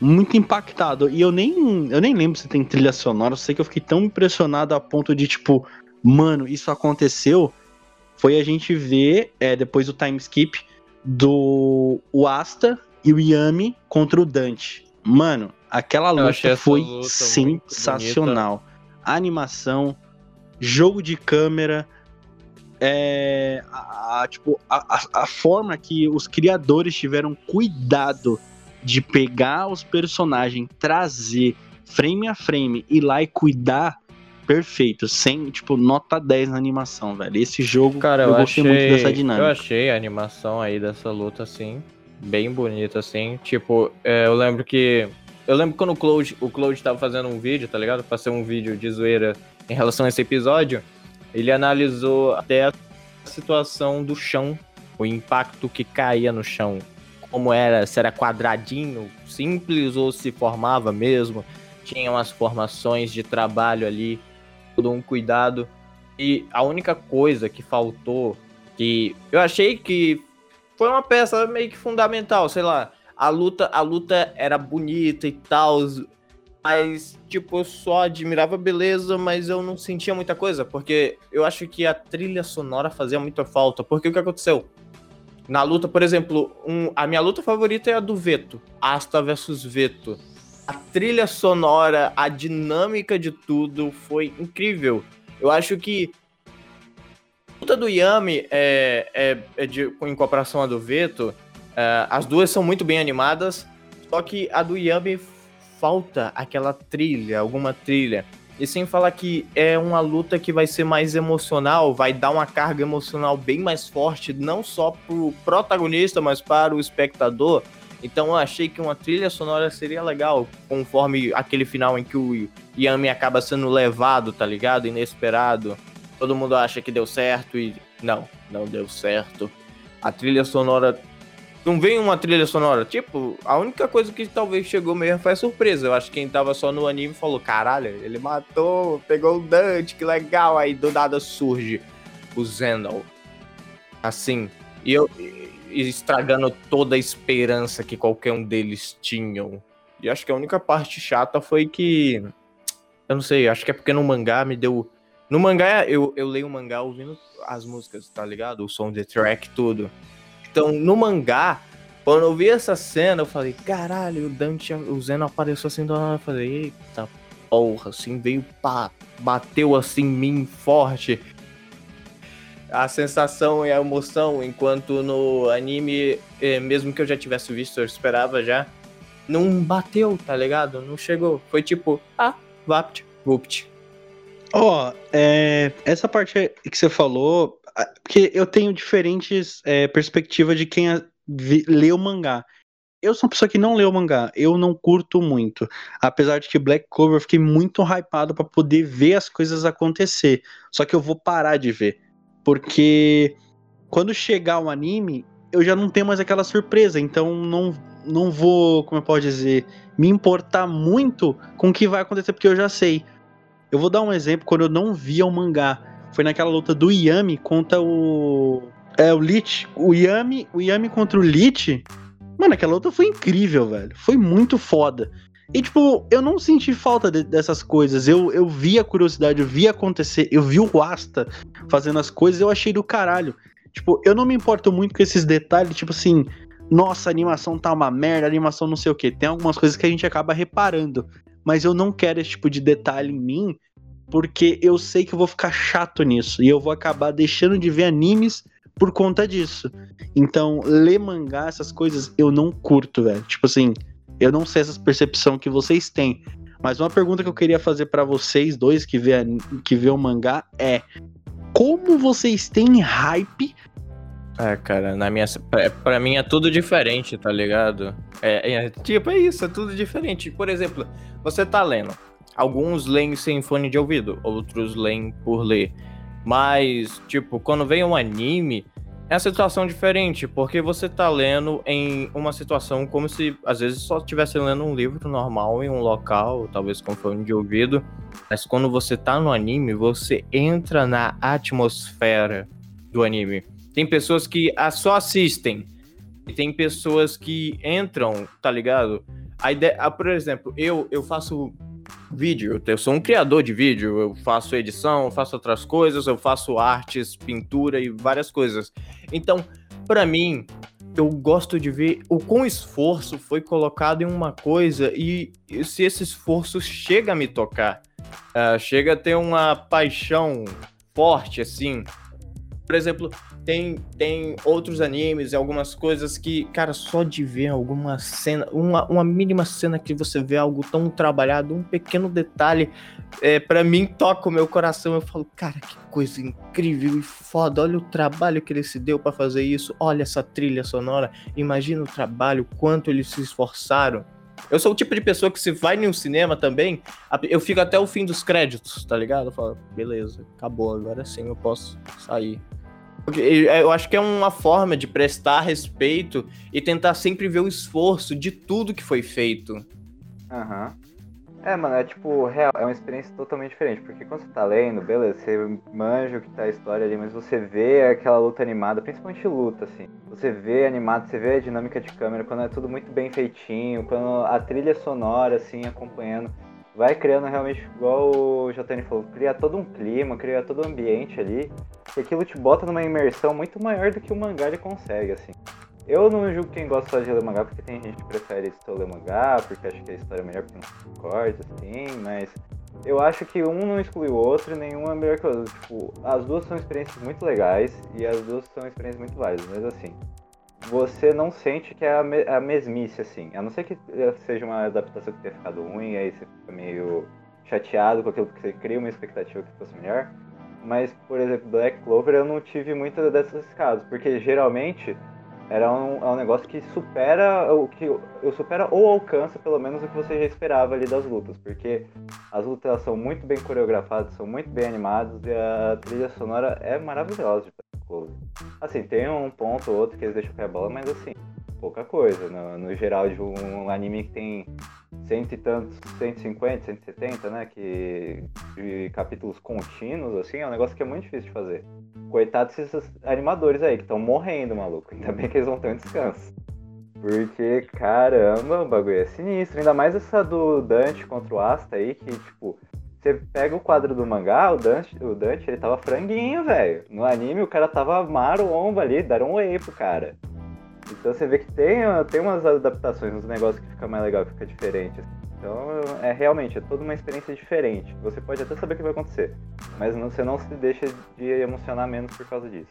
muito impactado. E eu nem, eu nem lembro se tem trilha sonora. Eu sei que eu fiquei tão impressionado a ponto de, tipo, mano, isso aconteceu. Foi a gente ver, é, depois do time skip, do o Asta e o Yami contra o Dante. Mano, aquela luta foi luta sensacional. A animação, jogo de câmera, é, a, a tipo, a, a, forma que os criadores tiveram cuidado de pegar os personagens, trazer frame a frame, ir lá e cuidar perfeito, sem, tipo, nota 10 na animação, velho. Esse jogo, Cara, eu, eu gostei achei, muito dessa dinâmica. Eu achei a animação aí dessa luta, assim, bem bonita, assim. Tipo, é, eu lembro que. Eu lembro quando o Cloud, o Cloud tava fazendo um vídeo, tá ligado? Pra ser um vídeo de zoeira em relação a esse episódio. Ele analisou até a situação do chão, o impacto que caía no chão. Como era, se era quadradinho, simples ou se formava mesmo. Tinha umas formações de trabalho ali, todo um cuidado. E a única coisa que faltou, que eu achei que foi uma peça meio que fundamental, sei lá, a luta, a luta era bonita e tal, mas, tipo, eu só admirava a beleza, mas eu não sentia muita coisa, porque eu acho que a trilha sonora fazia muita falta. Porque o que aconteceu? Na luta, por exemplo, um, a minha luta favorita é a do Veto, Asta versus Veto. A trilha sonora, a dinâmica de tudo foi incrível. Eu acho que a luta do Yami é, é, é de, em comparação à do Veto, é, as duas são muito bem animadas, só que a do Yami falta aquela trilha, alguma trilha. E sem falar que é uma luta que vai ser mais emocional, vai dar uma carga emocional bem mais forte, não só pro protagonista, mas para o espectador. Então eu achei que uma trilha sonora seria legal, conforme aquele final em que o Yami acaba sendo levado, tá ligado? Inesperado. Todo mundo acha que deu certo e não, não deu certo. A trilha sonora não vem uma trilha sonora. Tipo, a única coisa que talvez chegou mesmo foi a surpresa. Eu acho que quem tava só no anime falou: caralho, ele matou, pegou o Dante, que legal. Aí do nada surge o Zendal. Assim. E eu. Estragando toda a esperança que qualquer um deles tinham. E acho que a única parte chata foi que. Eu não sei, acho que é porque no mangá me deu. No mangá, eu, eu leio o mangá ouvindo as músicas, tá ligado? O som de track, tudo. Então, no mangá, quando eu vi essa cena, eu falei, caralho, o Dante, o Zeno apareceu assim do nada. Eu falei, eita porra, assim, veio pá, bateu assim em mim forte. A sensação e a emoção, enquanto no anime, eh, mesmo que eu já tivesse visto, eu esperava já, não bateu, tá ligado? Não chegou. Foi tipo, ah, vapt, vupt. Ó, oh, é, essa parte que você falou, porque eu tenho diferentes é, perspectivas de quem lê o mangá. Eu sou uma pessoa que não lê o mangá, eu não curto muito. Apesar de que Black Clover eu fiquei muito hypado para poder ver as coisas acontecer. Só que eu vou parar de ver. Porque quando chegar o anime, eu já não tenho mais aquela surpresa. Então não, não vou, como eu posso dizer, me importar muito com o que vai acontecer, porque eu já sei. Eu vou dar um exemplo quando eu não via o mangá foi naquela luta do Yami contra o. É, o Lich. O Yami, o Yami contra o Lich. Mano, aquela luta foi incrível, velho. Foi muito foda. E, tipo, eu não senti falta de, dessas coisas. Eu, eu vi a curiosidade, eu vi acontecer, eu vi o Asta fazendo as coisas, eu achei do caralho. Tipo, eu não me importo muito com esses detalhes, tipo assim, nossa, a animação tá uma merda, a animação não sei o que. Tem algumas coisas que a gente acaba reparando. Mas eu não quero esse tipo de detalhe em mim, porque eu sei que eu vou ficar chato nisso e eu vou acabar deixando de ver animes por conta disso. Então, ler mangá, essas coisas, eu não curto, velho. Tipo assim, Eu não sei essa percepção que vocês têm. Mas uma pergunta que eu queria fazer para vocês dois que vê, que vê o mangá é: como vocês têm hype é, cara, na minha. Pra, pra, mim é tudo diferente, tá ligado? É, é, tipo, é isso, é tudo diferente. Por exemplo, você tá lendo. Alguns leem sem fone de ouvido, outros leem por ler. Mas, tipo, quando vem um anime, é uma situação diferente, porque você tá lendo em uma situação como se às vezes só estivesse lendo um livro normal em um local, talvez com fone de ouvido. Mas quando você tá no anime, você entra na atmosfera do anime. Tem pessoas que só assistem. E tem pessoas que entram, tá ligado? A ideia, por exemplo, eu, eu faço vídeo, eu sou um criador de vídeo, eu faço edição, eu faço outras coisas, eu faço artes, pintura e várias coisas. Então, para mim, eu gosto de ver o quão esforço foi colocado em uma coisa e se esse esforço chega a me tocar, uh, chega a ter uma paixão forte, assim. Por exemplo, tem, tem outros animes e algumas coisas que, cara, só de ver alguma cena, uma, uma mínima cena que você vê algo tão trabalhado, um pequeno detalhe, é, para mim toca o meu coração. Eu falo, cara, que coisa incrível e foda. Olha o trabalho que ele se deu para fazer isso. Olha essa trilha sonora. Imagina o trabalho, quanto eles se esforçaram. Eu sou o tipo de pessoa que se vai no cinema também, eu fico até o fim dos créditos, tá ligado? Eu falo, beleza, acabou, agora sim eu posso sair. Eu acho que é uma forma de prestar respeito e tentar sempre ver o esforço de tudo que foi feito. Aham. Uhum. É, mano, é tipo, real, é uma experiência totalmente diferente, porque quando você tá lendo, beleza, você manja o que tá a história ali, mas você vê aquela luta animada, principalmente luta, assim. Você vê animado, você vê a dinâmica de câmera, quando é tudo muito bem feitinho, quando a trilha sonora, assim, acompanhando vai criando realmente, igual o JN falou, cria todo um clima, cria todo um ambiente ali, e aquilo te bota numa imersão muito maior do que o mangá ele consegue, assim. Eu não julgo quem gosta de ler mangá, porque tem gente que prefere só ler mangá, porque acha que a história é melhor por um corte, assim, mas eu acho que um não exclui o outro, nenhum é melhor que o outro. Tipo, as duas são experiências muito legais e as duas são experiências muito válidas, mas assim, você não sente que é a, me a mesmice, assim. A não ser que seja uma adaptação que tenha ficado ruim, aí você fica meio chateado com aquilo que você cria uma expectativa que fosse melhor. Mas, por exemplo, Black Clover eu não tive muitas dessas casos, porque geralmente era um, é um negócio que supera o que eu supera ou alcança pelo menos o que você já esperava ali das lutas, porque as lutas são muito bem coreografadas, são muito bem animadas e a trilha sonora é maravilhosa Clover. Assim, tem um ponto ou outro que eles deixam cair a bola, mas assim, pouca coisa. No, no geral de um anime que tem cento e tantos, 150, 170, né? Que, de capítulos contínuos, assim, é um negócio que é muito difícil de fazer. Coitados desses animadores aí, que estão morrendo, maluco. Ainda bem que eles vão ter um descanso. Porque, caramba, o bagulho é sinistro. Ainda mais essa do Dante contra o Asta aí, que, tipo, você pega o quadro do mangá, o Dante, o Dante ele tava franguinho, velho. No anime o cara tava maromba ali, deram um whey pro cara. Então você vê que tem, tem umas adaptações, uns negócios que fica mais legal, que fica diferente. Assim. Então é realmente, é toda uma experiência diferente. Você pode até saber o que vai acontecer, mas não, você não se deixa de emocionar menos por causa disso.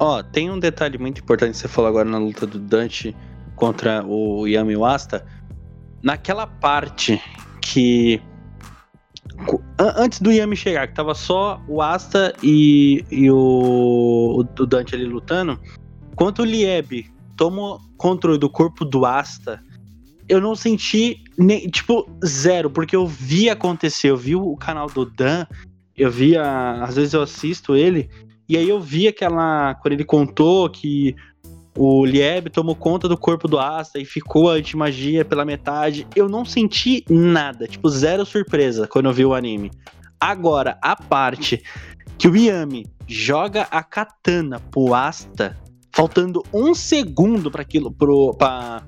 Ó, oh, tem um detalhe muito importante que você falou agora na luta do Dante contra o Yami Wasta. Naquela parte que Antes do Yami chegar, que tava só o Asta e, e o, o Dante ali lutando. Quanto o Lieb toma controle do corpo do Asta, eu não senti nem, tipo, zero, porque eu vi acontecer, eu vi o canal do Dan, eu via, às vezes eu assisto ele, e aí eu vi aquela, quando ele contou que o Lieb tomou conta do corpo do Asta e ficou a antimagia pela metade. Eu não senti nada, tipo, zero surpresa quando eu vi o anime. Agora, a parte que o Yami joga a katana pro Asta, faltando um segundo para aquilo, pro, pra,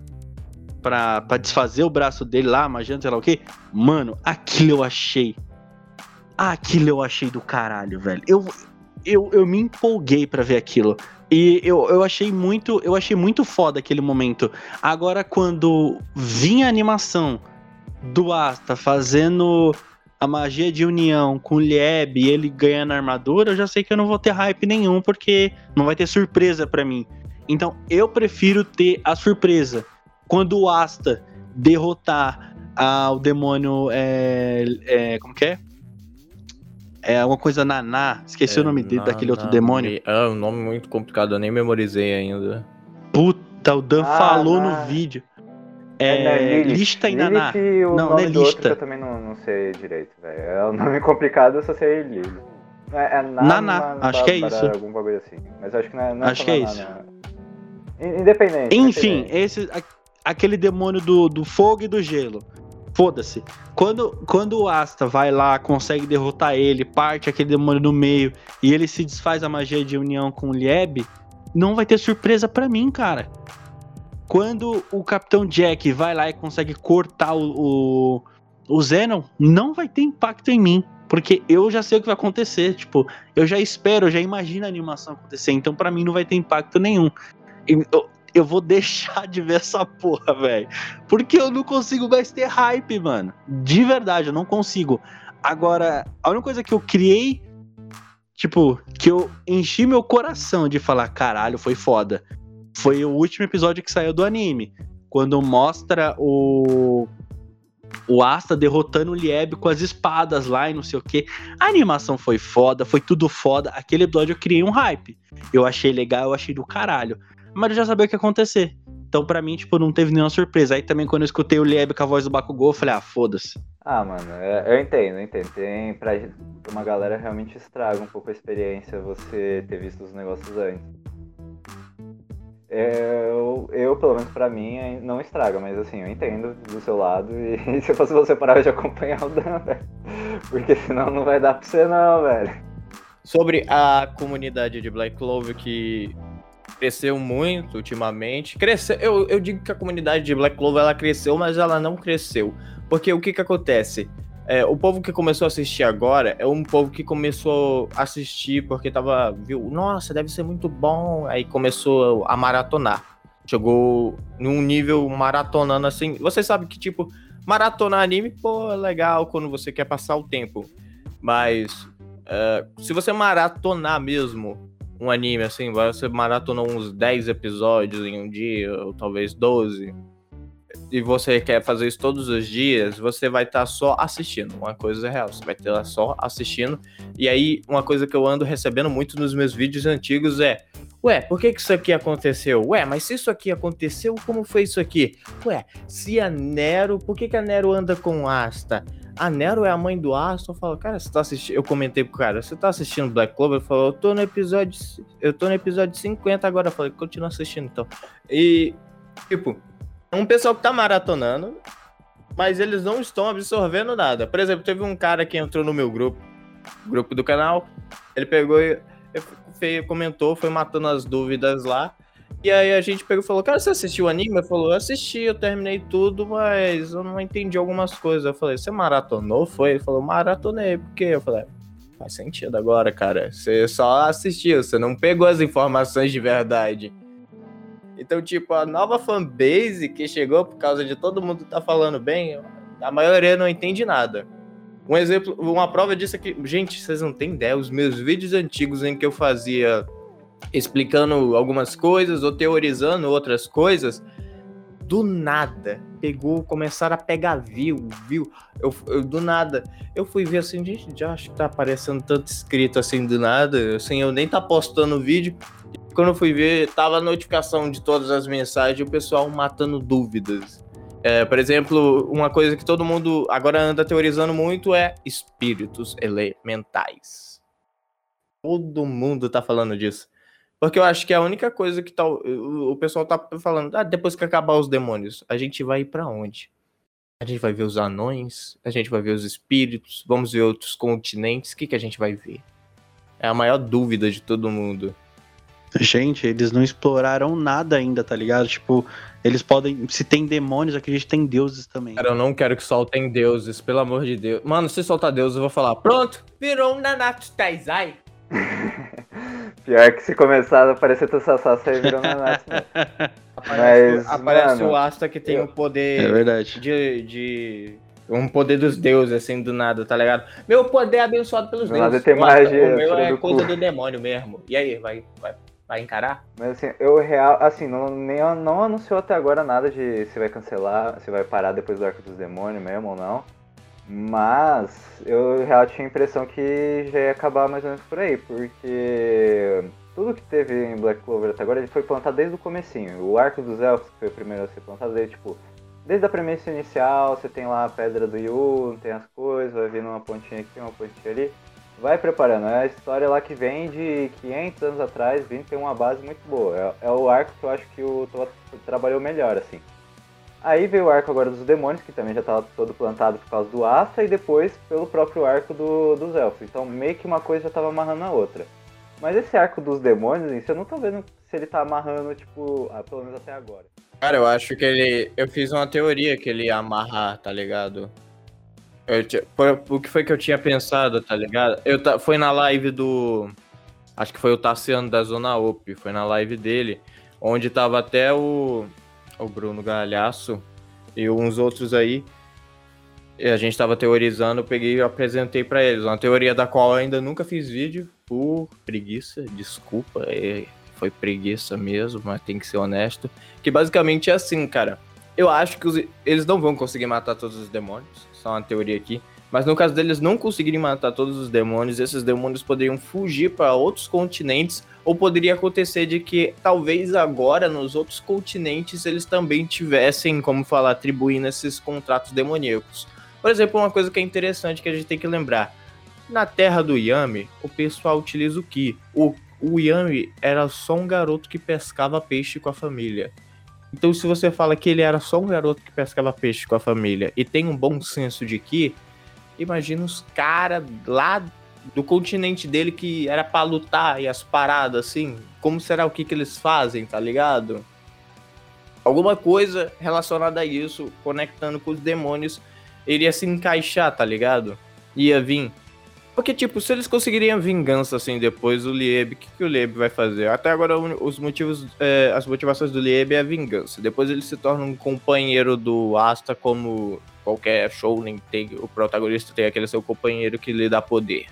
pra, pra desfazer o braço dele lá, magiando, sei lá o que. Mano, aquilo eu achei. Aquilo eu achei do caralho, velho. Eu, eu, eu me empolguei para ver aquilo. E eu, eu achei muito, eu achei muito foda aquele momento. Agora, quando vinha a animação do Asta fazendo a magia de união com o Lieb e ele ganhando a armadura, eu já sei que eu não vou ter hype nenhum, porque não vai ter surpresa para mim. Então eu prefiro ter a surpresa. Quando o Asta derrotar ah, o demônio. É, é, como que é? É alguma coisa Naná. Esqueci É, o nome dele, daquele outro Nana- demônio. É um nome muito complicado, eu nem memorizei ainda. Puta, o Dan Ah, falou na- no vídeo. É, né, É, Lilith. Lista e Naná. Lilith Não, não é outro lista. eu também não, não sei direito, velho. É um nome complicado, eu só sei Lilith. É, é Naná, Nama, acho que é isso. Algum bagulho assim. Mas acho que não é, não é Acho que é Naná, isso. In- Independente. Enfim, independente. esse, a- aquele demônio do, do fogo e do gelo. Foda-se. Quando, quando o Asta vai lá, consegue derrotar ele, parte aquele demônio no meio e ele se desfaz a magia de união com o Lieb, não vai ter surpresa pra mim, cara. Quando o Capitão Jack vai lá e consegue cortar o, o, o Zenon, não vai ter impacto em mim. Porque eu já sei o que vai acontecer. Tipo, eu já espero, eu já imagino a animação acontecer. Então, pra mim, não vai ter impacto nenhum. Eu vou deixar de ver essa porra, velho. Porque eu não consigo mais ter hype, mano. De verdade, eu não consigo. Agora, a única coisa que eu criei, tipo, que eu enchi meu coração de falar, caralho, foi foda. Foi o último episódio que saiu do anime. Quando mostra o. O Asta derrotando o Lieb com as espadas lá e não sei o que. A animação foi foda, foi tudo foda. Aquele episódio eu criei um hype. Eu achei legal, eu achei do caralho mas eu já sabia o que ia acontecer. Então, pra mim, tipo, não teve nenhuma surpresa. Aí também, quando eu escutei o Lieb com a voz do Bakugou, eu falei, ah, foda-se. Ah, mano, é- eu entendo, eu entendo. Tem pra uma galera realmente estraga um pouco a experiência você ter visto os negócios antes. Eu, eu, pelo menos pra mim, é- não estraga, mas assim, eu entendo do seu lado e se eu fosse você parar de acompanhar o Dan, velho. Porque senão não vai dar pra você não, velho. Sobre a comunidade de Black Clover que cresceu muito ultimamente. Cresceu, eu, eu digo que a comunidade de Black Clover ela cresceu, mas ela não cresceu. Porque o que que acontece? É, o povo que começou a assistir agora é um povo que começou a assistir porque tava, viu, nossa, deve ser muito bom. Aí começou a maratonar. Chegou num nível maratonando assim. Você sabe que, tipo, maratonar anime, pô, é legal quando você quer passar o tempo. Mas é, se você maratonar mesmo um anime, assim, você maratonou uns 10 episódios em um dia, ou talvez 12, e você quer fazer isso todos os dias, você vai estar só assistindo. Uma coisa é real, você vai estar só assistindo. E aí, uma coisa que eu ando recebendo muito nos meus vídeos antigos é: Ué, por que, que isso aqui aconteceu? Ué, mas se isso aqui aconteceu, como foi isso aqui? Ué, se a Nero, por que, que a Nero anda com Asta? A Nero é a mãe do Asta. Eu falo, cara, você tá assistindo. Eu comentei pro cara, você tá assistindo Black Clover? Ele falou, eu tô no episódio. Eu tô no episódio 50 agora. Eu falei, continua assistindo então. E, tipo, é um pessoal que tá maratonando, mas eles não estão absorvendo nada. Por exemplo, teve um cara que entrou no meu grupo, grupo do canal, ele pegou e comentou, foi matando as dúvidas lá. E aí a gente pegou e falou, cara, você assistiu o anime? Ele falou, eu assisti, eu terminei tudo, mas eu não entendi algumas coisas. Eu falei, você maratonou? Foi? Ele falou, maratonei, por quê? Eu falei, faz sentido agora, cara. Você só assistiu, você não pegou as informações de verdade. Então, tipo, a nova fanbase que chegou por causa de todo mundo tá falando bem, a maioria não entende nada. Um exemplo, uma prova disso é que, gente, vocês não têm ideia, os meus vídeos antigos em que eu fazia explicando algumas coisas ou teorizando outras coisas, do nada pegou, começaram a pegar view, view. Eu, eu, do nada, eu fui ver assim, gente, já acho que tá aparecendo tanto escrito assim do nada, assim, eu nem tá postando vídeo. Quando eu fui ver, tava a notificação de todas as mensagens e o pessoal matando dúvidas. É, por exemplo, uma coisa que todo mundo agora anda teorizando muito é espíritos elementais. Todo mundo tá falando disso. Porque eu acho que é a única coisa que tá, o, o pessoal tá falando, ah, depois que acabar os demônios, a gente vai ir pra onde? A gente vai ver os anões, a gente vai ver os espíritos, vamos ver outros continentes, o que, que a gente vai ver? É a maior dúvida de todo mundo. Gente, eles não exploraram nada ainda, tá ligado? Tipo, eles podem. Se tem demônios, aqui a gente tem deuses também. Cara, eu não quero que soltem deuses, pelo amor de Deus. Mano, se soltar deuses, eu vou falar, pronto, virou um Nanatsu Taizai. Pior que se começar a aparecer Tokusatsu, aí virou Nanatsu. Aparece, Mas, aparece mano, o Asta que tem o É poder verdade. de, de. Um poder dos deuses, assim, do nada, tá ligado? Meu poder é abençoado pelos Do deuses. nada tem magia, O meu é do coisa cu. do demônio mesmo. E aí, vai, vai. Vai encarar? Mas assim, eu real, assim, não, nem, não anunciou até agora nada de se vai cancelar, se vai parar depois do Arco dos Demônios mesmo ou não. Mas eu real tinha a impressão que já ia acabar mais ou menos por aí, porque tudo que teve em Black Clover até agora ele foi plantado desde o comecinho. O Arco dos Elfos, que foi o primeiro a ser plantado, ele, tipo, desde a premissa inicial, você tem lá a Pedra do Yu, tem as coisas, vai vindo uma pontinha aqui, uma pontinha ali vai preparando. É a história lá que vem de 500 anos atrás, vindo tem uma base muito boa. É, é, o arco que eu acho que o Toa trabalhou melhor, assim. Aí veio o arco agora dos demônios, que também já estava todo plantado por causa do Asta, e depois pelo próprio arco do, dos elfos. Então meio que uma coisa já estava amarrando a outra. Mas esse arco dos demônios, isso eu não tô vendo se ele tá amarrando, tipo, ah, pelo menos até agora. Cara, eu acho que ele. Eu fiz uma teoria que ele ia amarrar, tá ligado? o que foi que eu tinha pensado, tá ligado? Eu foi na live do. Acho que foi o Tassiano da Zona OP, foi na live dele, onde tava até o, o Bruno Galhaço e uns outros aí. A gente tava teorizando, eu peguei e apresentei para eles. Uma teoria da qual eu ainda nunca fiz vídeo, por preguiça, desculpa, é, foi preguiça mesmo, mas tem que ser honesto. Que basicamente é assim, cara. Eu acho que os, eles não vão conseguir matar todos os demônios só uma teoria aqui. Mas no caso deles não conseguirem matar todos os demônios, esses demônios poderiam fugir para outros continentes, ou poderia acontecer de que talvez agora nos outros continentes eles também tivessem, como falar, atribuindo esses contratos demoníacos. Por exemplo, uma coisa que é interessante que a gente tem que lembrar: na terra do Yami, o pessoal utiliza o Ki. O, o Yami era só um garoto que pescava peixe com a família. Então, se você fala que ele era só um garoto que pescava peixe com a família e tem um bom senso de que, imagina os caras lá do continente dele que era para lutar e as paradas assim, como será o que que eles fazem, tá ligado? Alguma coisa relacionada a isso, conectando com os demônios, iria se encaixar, tá ligado? Ia vir porque, tipo, se eles conseguirem a vingança, assim, depois, o Lieb, o que, que o Lieb vai fazer? Até agora, os motivos, é, as motivações do Lieb é a vingança. Depois ele se torna um companheiro do Asta, como qualquer show nem tem, o protagonista tem aquele seu companheiro que lhe dá poder.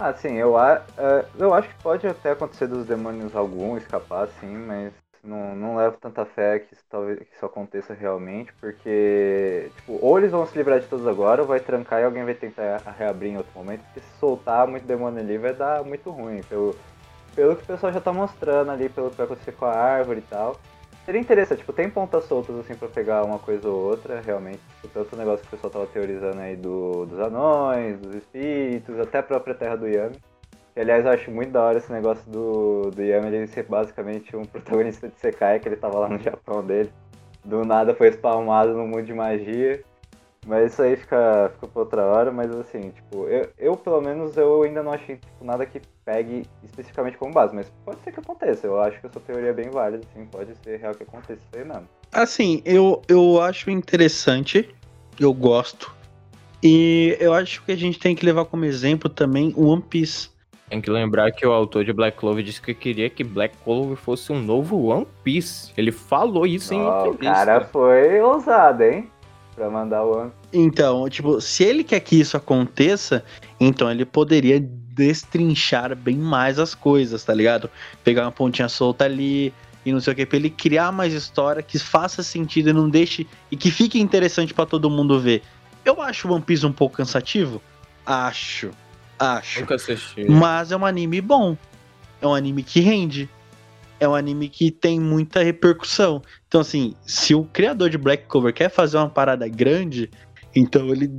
Ah, sim, eu, uh, eu acho que pode até acontecer dos demônios algum escapar, sim, mas não, não levo tanta fé que isso, talvez, que isso aconteça realmente, porque tipo, ou eles vão se livrar de todos agora, ou vai trancar e alguém vai tentar reabrir em outro momento, porque se soltar muito demônio ali vai dar muito ruim, pelo, pelo que o pessoal já tá mostrando ali, pelo que vai acontecer com a árvore e tal. Seria interessante, tipo, tem pontas soltas assim pra pegar uma coisa ou outra, realmente. Tipo, tanto o negócio que o pessoal tava teorizando aí do, dos anões, dos espíritos, até a própria terra do Yami. E, aliás, eu acho muito da hora esse negócio do, do Yami ele ser basicamente um protagonista de Sekai, que ele tava lá no Japão dele. Do nada foi espalmado no mundo de magia. Mas isso aí fica, fica pra outra hora, mas assim, tipo, eu, eu pelo menos eu ainda não achei tipo, nada que pegue especificamente como base, mas pode ser que aconteça. Eu acho que essa teoria é bem válida, assim, pode ser real que aconteça isso aí mesmo. Assim, eu, eu acho interessante, eu gosto. E eu acho que a gente tem que levar como exemplo também o One Piece. Tem que lembrar que o autor de Black Clover disse que queria que Black Clover fosse um novo One Piece. Ele falou isso oh, em entrevista. O cara foi ousado, hein? Pra mandar o One Então, tipo, se ele quer que isso aconteça, então ele poderia destrinchar bem mais as coisas, tá ligado? Pegar uma pontinha solta ali e não sei o que, pra ele criar mais história que faça sentido e não deixe. e que fique interessante para todo mundo ver. Eu acho o One Piece um pouco cansativo. Acho. Acho. Nunca assisti. Mas é um anime bom. É um anime que rende. É um anime que tem muita repercussão. Então, assim, se o criador de Black Cover quer fazer uma parada grande, então ele.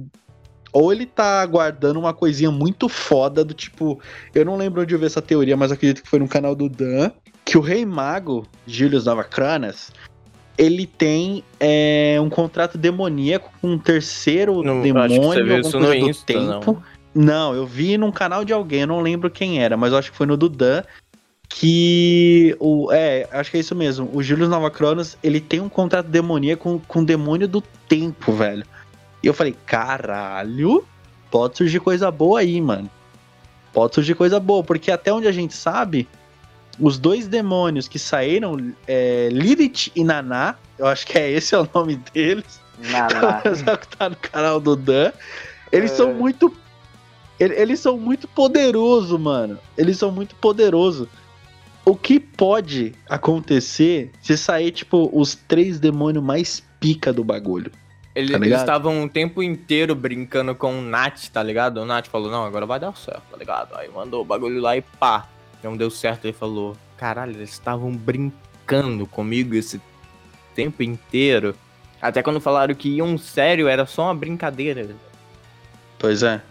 Ou ele tá guardando uma coisinha muito foda do tipo. Eu não lembro onde eu vi essa teoria, mas acredito que foi no canal do Dan. Que o Rei Mago, Julius Navacranas, ele tem é, um contrato demoníaco com um terceiro não, demônio, alguma coisa do Insta, tempo. Não. Não, eu vi num canal de alguém, eu não lembro quem era, mas eu acho que foi no Dudan que o é, acho que é isso mesmo. O Julius Novacronos, ele tem um contrato demoníaco com, com o demônio do tempo, velho. E eu falei, caralho, pode surgir coisa boa aí, mano. Pode surgir coisa boa, porque até onde a gente sabe, os dois demônios que saíram, é, Lilith e Naná, eu acho que é esse é o nome deles. Naná. que tá no canal do Dan. Eles é... são muito eles são muito poderosos, mano. Eles são muito poderosos. o que pode acontecer se sair, tipo, os três demônios mais pica do bagulho? Ele, Tá eles estavam o tempo inteiro brincando com o Nat, tá ligado? O Nat falou, não, agora vai dar certo, tá ligado? Aí mandou o bagulho lá e pá. Não deu certo, ele falou, caralho, eles estavam brincando comigo esse tempo inteiro. Até quando falaram que iam sério, era só uma brincadeira. Pois é.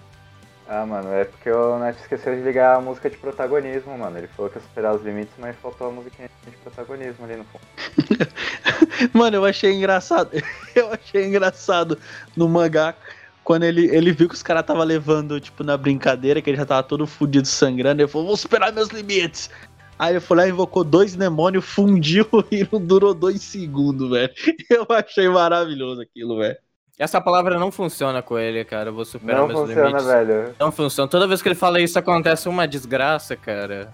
Ah, mano, é porque o Nath esqueceu de ligar a música de protagonismo, mano. Ele falou que ia superar os limites, mas faltou a musiquinha de protagonismo ali no fundo. Mano, eu achei engraçado. Eu achei engraçado no mangá. Quando ele, ele viu que os caras tava levando, tipo, na brincadeira, que ele já tava todo fudido, sangrando, ele falou, vou superar meus limites. Aí ele foi lá, invocou dois demônios, fundiu e não durou dois segundos, velho. Eu achei maravilhoso aquilo, velho. Essa palavra não funciona com ele, cara. Eu vou superar Não meus funciona, limites. velho. Não funciona. Toda vez que ele fala isso, acontece uma desgraça, cara.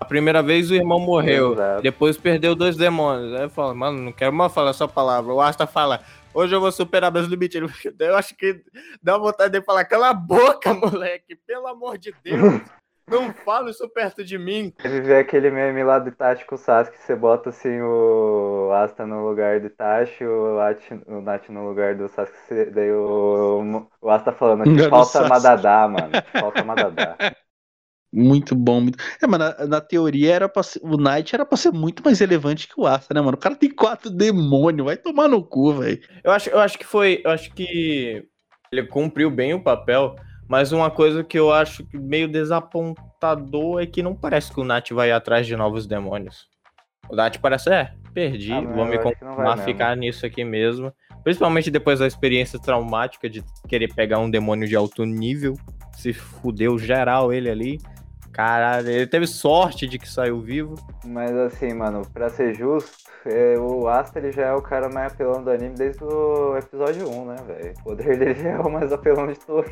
A primeira vez o irmão morreu. Exato. Depois perdeu dois demônios. Aí eu falo, mano, não quero mais falar essa palavra. O Asta fala, hoje eu vou superar meus limites. Eu acho que dá vontade de falar, cala a boca, moleque. Pelo amor de Deus. Não fala isso perto de mim. Ele vê aquele meme lá do Itachi com o Sasuke, você bota assim o Asta no lugar do Itachi, o, Ati, o Nath no lugar do Sasuke, daí o, o Asta falando do falta. Madadá, mano. Falta Madadá. Muito bom. Muito... É, mas na, na teoria era pra ser- o Knight era pra ser muito mais relevante que o Asta, né, mano? O cara tem quatro demônios, vai tomar no cu, velho. Eu acho, eu acho que foi. Eu acho que ele cumpriu bem o papel. Mas uma coisa que eu acho meio desapontador é que não parece que o Nat vai atrás de novos demônios. O Nat parece, é, perdi, Ah, vou me conformar, mesmo. ficar nisso aqui mesmo. Principalmente depois da experiência traumática de querer pegar um demônio de alto nível. Se fudeu geral ele ali. Caralho, ele teve sorte de que saiu vivo. Mas assim, mano, pra ser justo, é, o Asta ele já é o cara mais apelão do anime desde o episódio 1, né, velho? O poder dele já é o mais apelão de todos.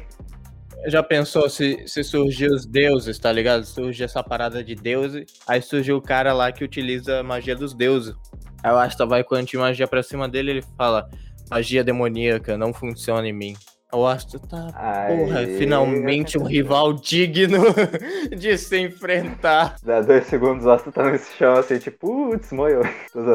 Já pensou se, se surgir os deuses, tá ligado? Surge essa parada de deuses, aí surge o cara lá que utiliza a magia dos deuses. Aí o Asta vai com a antimagia pra cima dele ele fala: magia demoníaca não funciona em mim. O Asta tá. Porra, Aí, finalmente um rival digno de se enfrentar. Dá dois segundos, o Asta tá nesse chão assim, tipo, putz, moiou.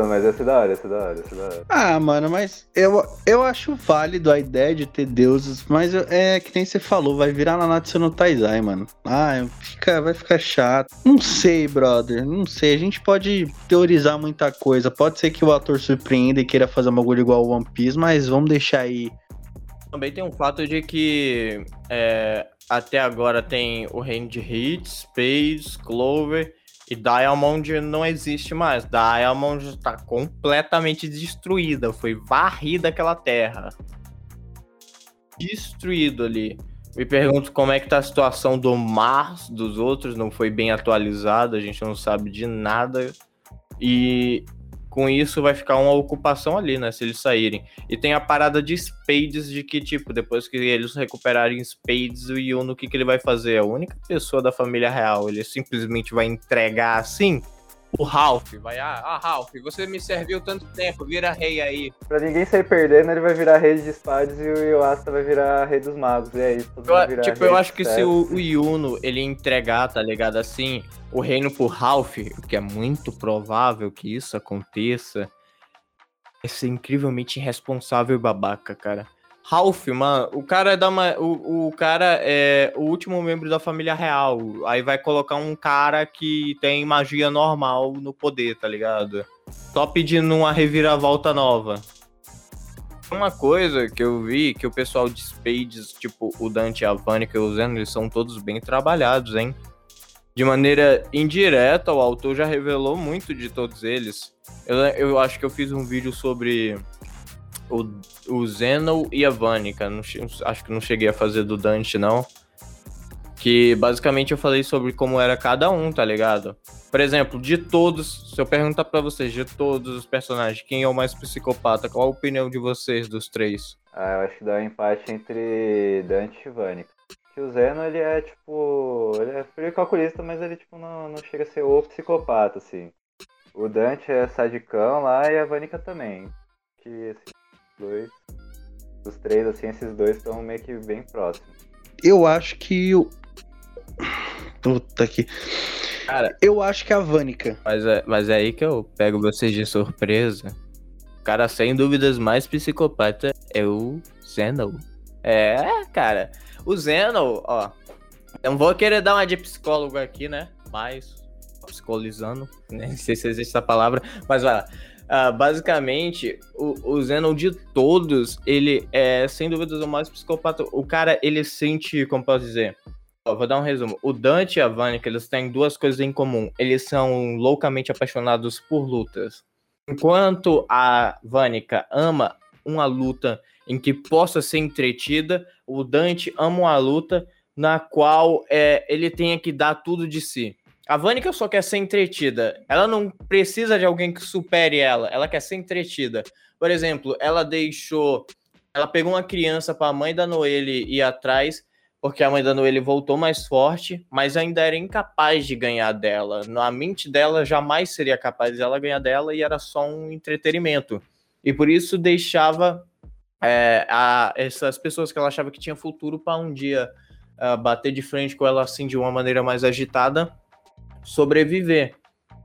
Mas essa é da hora, essa é da hora, essa é da hora. Ah, mano, mas eu, eu acho válido a ideia de ter deuses, mas eu- é que nem você falou, vai virar Nanatsu no Taizai, mano. Ah, fica, vai ficar chato. Não sei, brother, não sei. A gente pode teorizar muita coisa. Pode ser que o ator surpreenda e queira fazer um bagulho igual ao One Piece, mas vamos deixar aí. Também tem um fato de que é, até agora tem o reino de Hits, Spades, Clover e Diamond não existe mais. Diamond está completamente destruída, foi varrida aquela terra. Destruído ali. Me pergunto como é que tá a situação do Mars dos outros, não foi bem atualizado, a gente não sabe de nada. E com isso vai ficar uma ocupação ali, né, se eles saírem. E tem a parada de Spades, de que, tipo, depois que eles recuperarem Spades, o Yuno, o que, que ele vai fazer? A única pessoa da família real. Ele simplesmente vai entregar assim? O Ralph vai, ah, ah, Ralph, você me serviu tanto tempo, vira rei aí. Pra ninguém sair perdendo, ele vai virar rei de espadas e o Asta vai virar rei dos magos. E é isso, Eu, tipo, eu acho que se o, o Yuno, ele entregar, tá ligado, assim, o reino pro Ralph, o que é muito provável que isso aconteça, vai ser incrivelmente irresponsável e babaca, cara. Ralph, mano, o cara é da o, o cara é o último membro da família real. Aí vai colocar um cara que tem magia normal no poder, tá ligado? Só pedindo uma reviravolta nova. Uma coisa que eu vi que o pessoal de Spades, tipo o Dante e a Vanica usando, eles são todos bem trabalhados, hein? De maneira indireta, o autor já revelou muito de todos eles. Eu, eu acho que eu fiz um vídeo sobre o, o Zeno e a Vanica. Não acho que não cheguei a fazer do Dante, não. Que basicamente eu falei sobre como era cada um, tá ligado? Por exemplo, de todos, se eu perguntar pra vocês, de todos os personagens, quem é o mais psicopata? Qual a opinião de vocês dos três? Ah, eu acho que dá um empate entre Dante e Vanica. Que o Zeno, ele é tipo. Ele é frio calculista, mas ele tipo não, não chega a ser o psicopata, assim. O Dante é sadicão lá e a Vanica também. Que assim, dois. Os três, assim, esses dois estão meio que bem próximos. Eu acho que o. Puta que. Cara, Eu acho que é a Vânica. mas é, mas é aí que eu pego vocês de surpresa. O cara, sem dúvidas, mais psicopata é o Zeno. É, cara. O Zeno, ó. Eu não vou querer dar uma de psicólogo aqui, né? Mas. Psicolizando. Nem sei se existe essa palavra. Mas vai lá. Ah, basicamente, o, o Zeno de todos, ele é, sem dúvidas, o mais psicopata. O cara, ele sente, como posso dizer? Ó, vou dar um resumo. O Dante e a Vanica, eles têm duas coisas em comum. Eles são loucamente apaixonados por lutas. Enquanto a Vanica ama uma luta em que possa ser entretida, o Dante ama uma luta na qual é, ele tenha que dar tudo de si. A Vanica só quer ser entretida. Ela não precisa de alguém que supere ela. Ela quer ser entretida. Por exemplo, ela deixou. Ela pegou uma criança para a mãe da Noelle ir atrás, porque a mãe da Noelle voltou mais forte, mas ainda era incapaz de ganhar dela. Na mente dela, jamais seria capaz de ela ganhar dela e era só um entretenimento. E por isso deixava é, a, essas pessoas que ela achava que tinha futuro para um dia ah, bater de frente com ela assim de uma maneira mais agitada, sobreviver.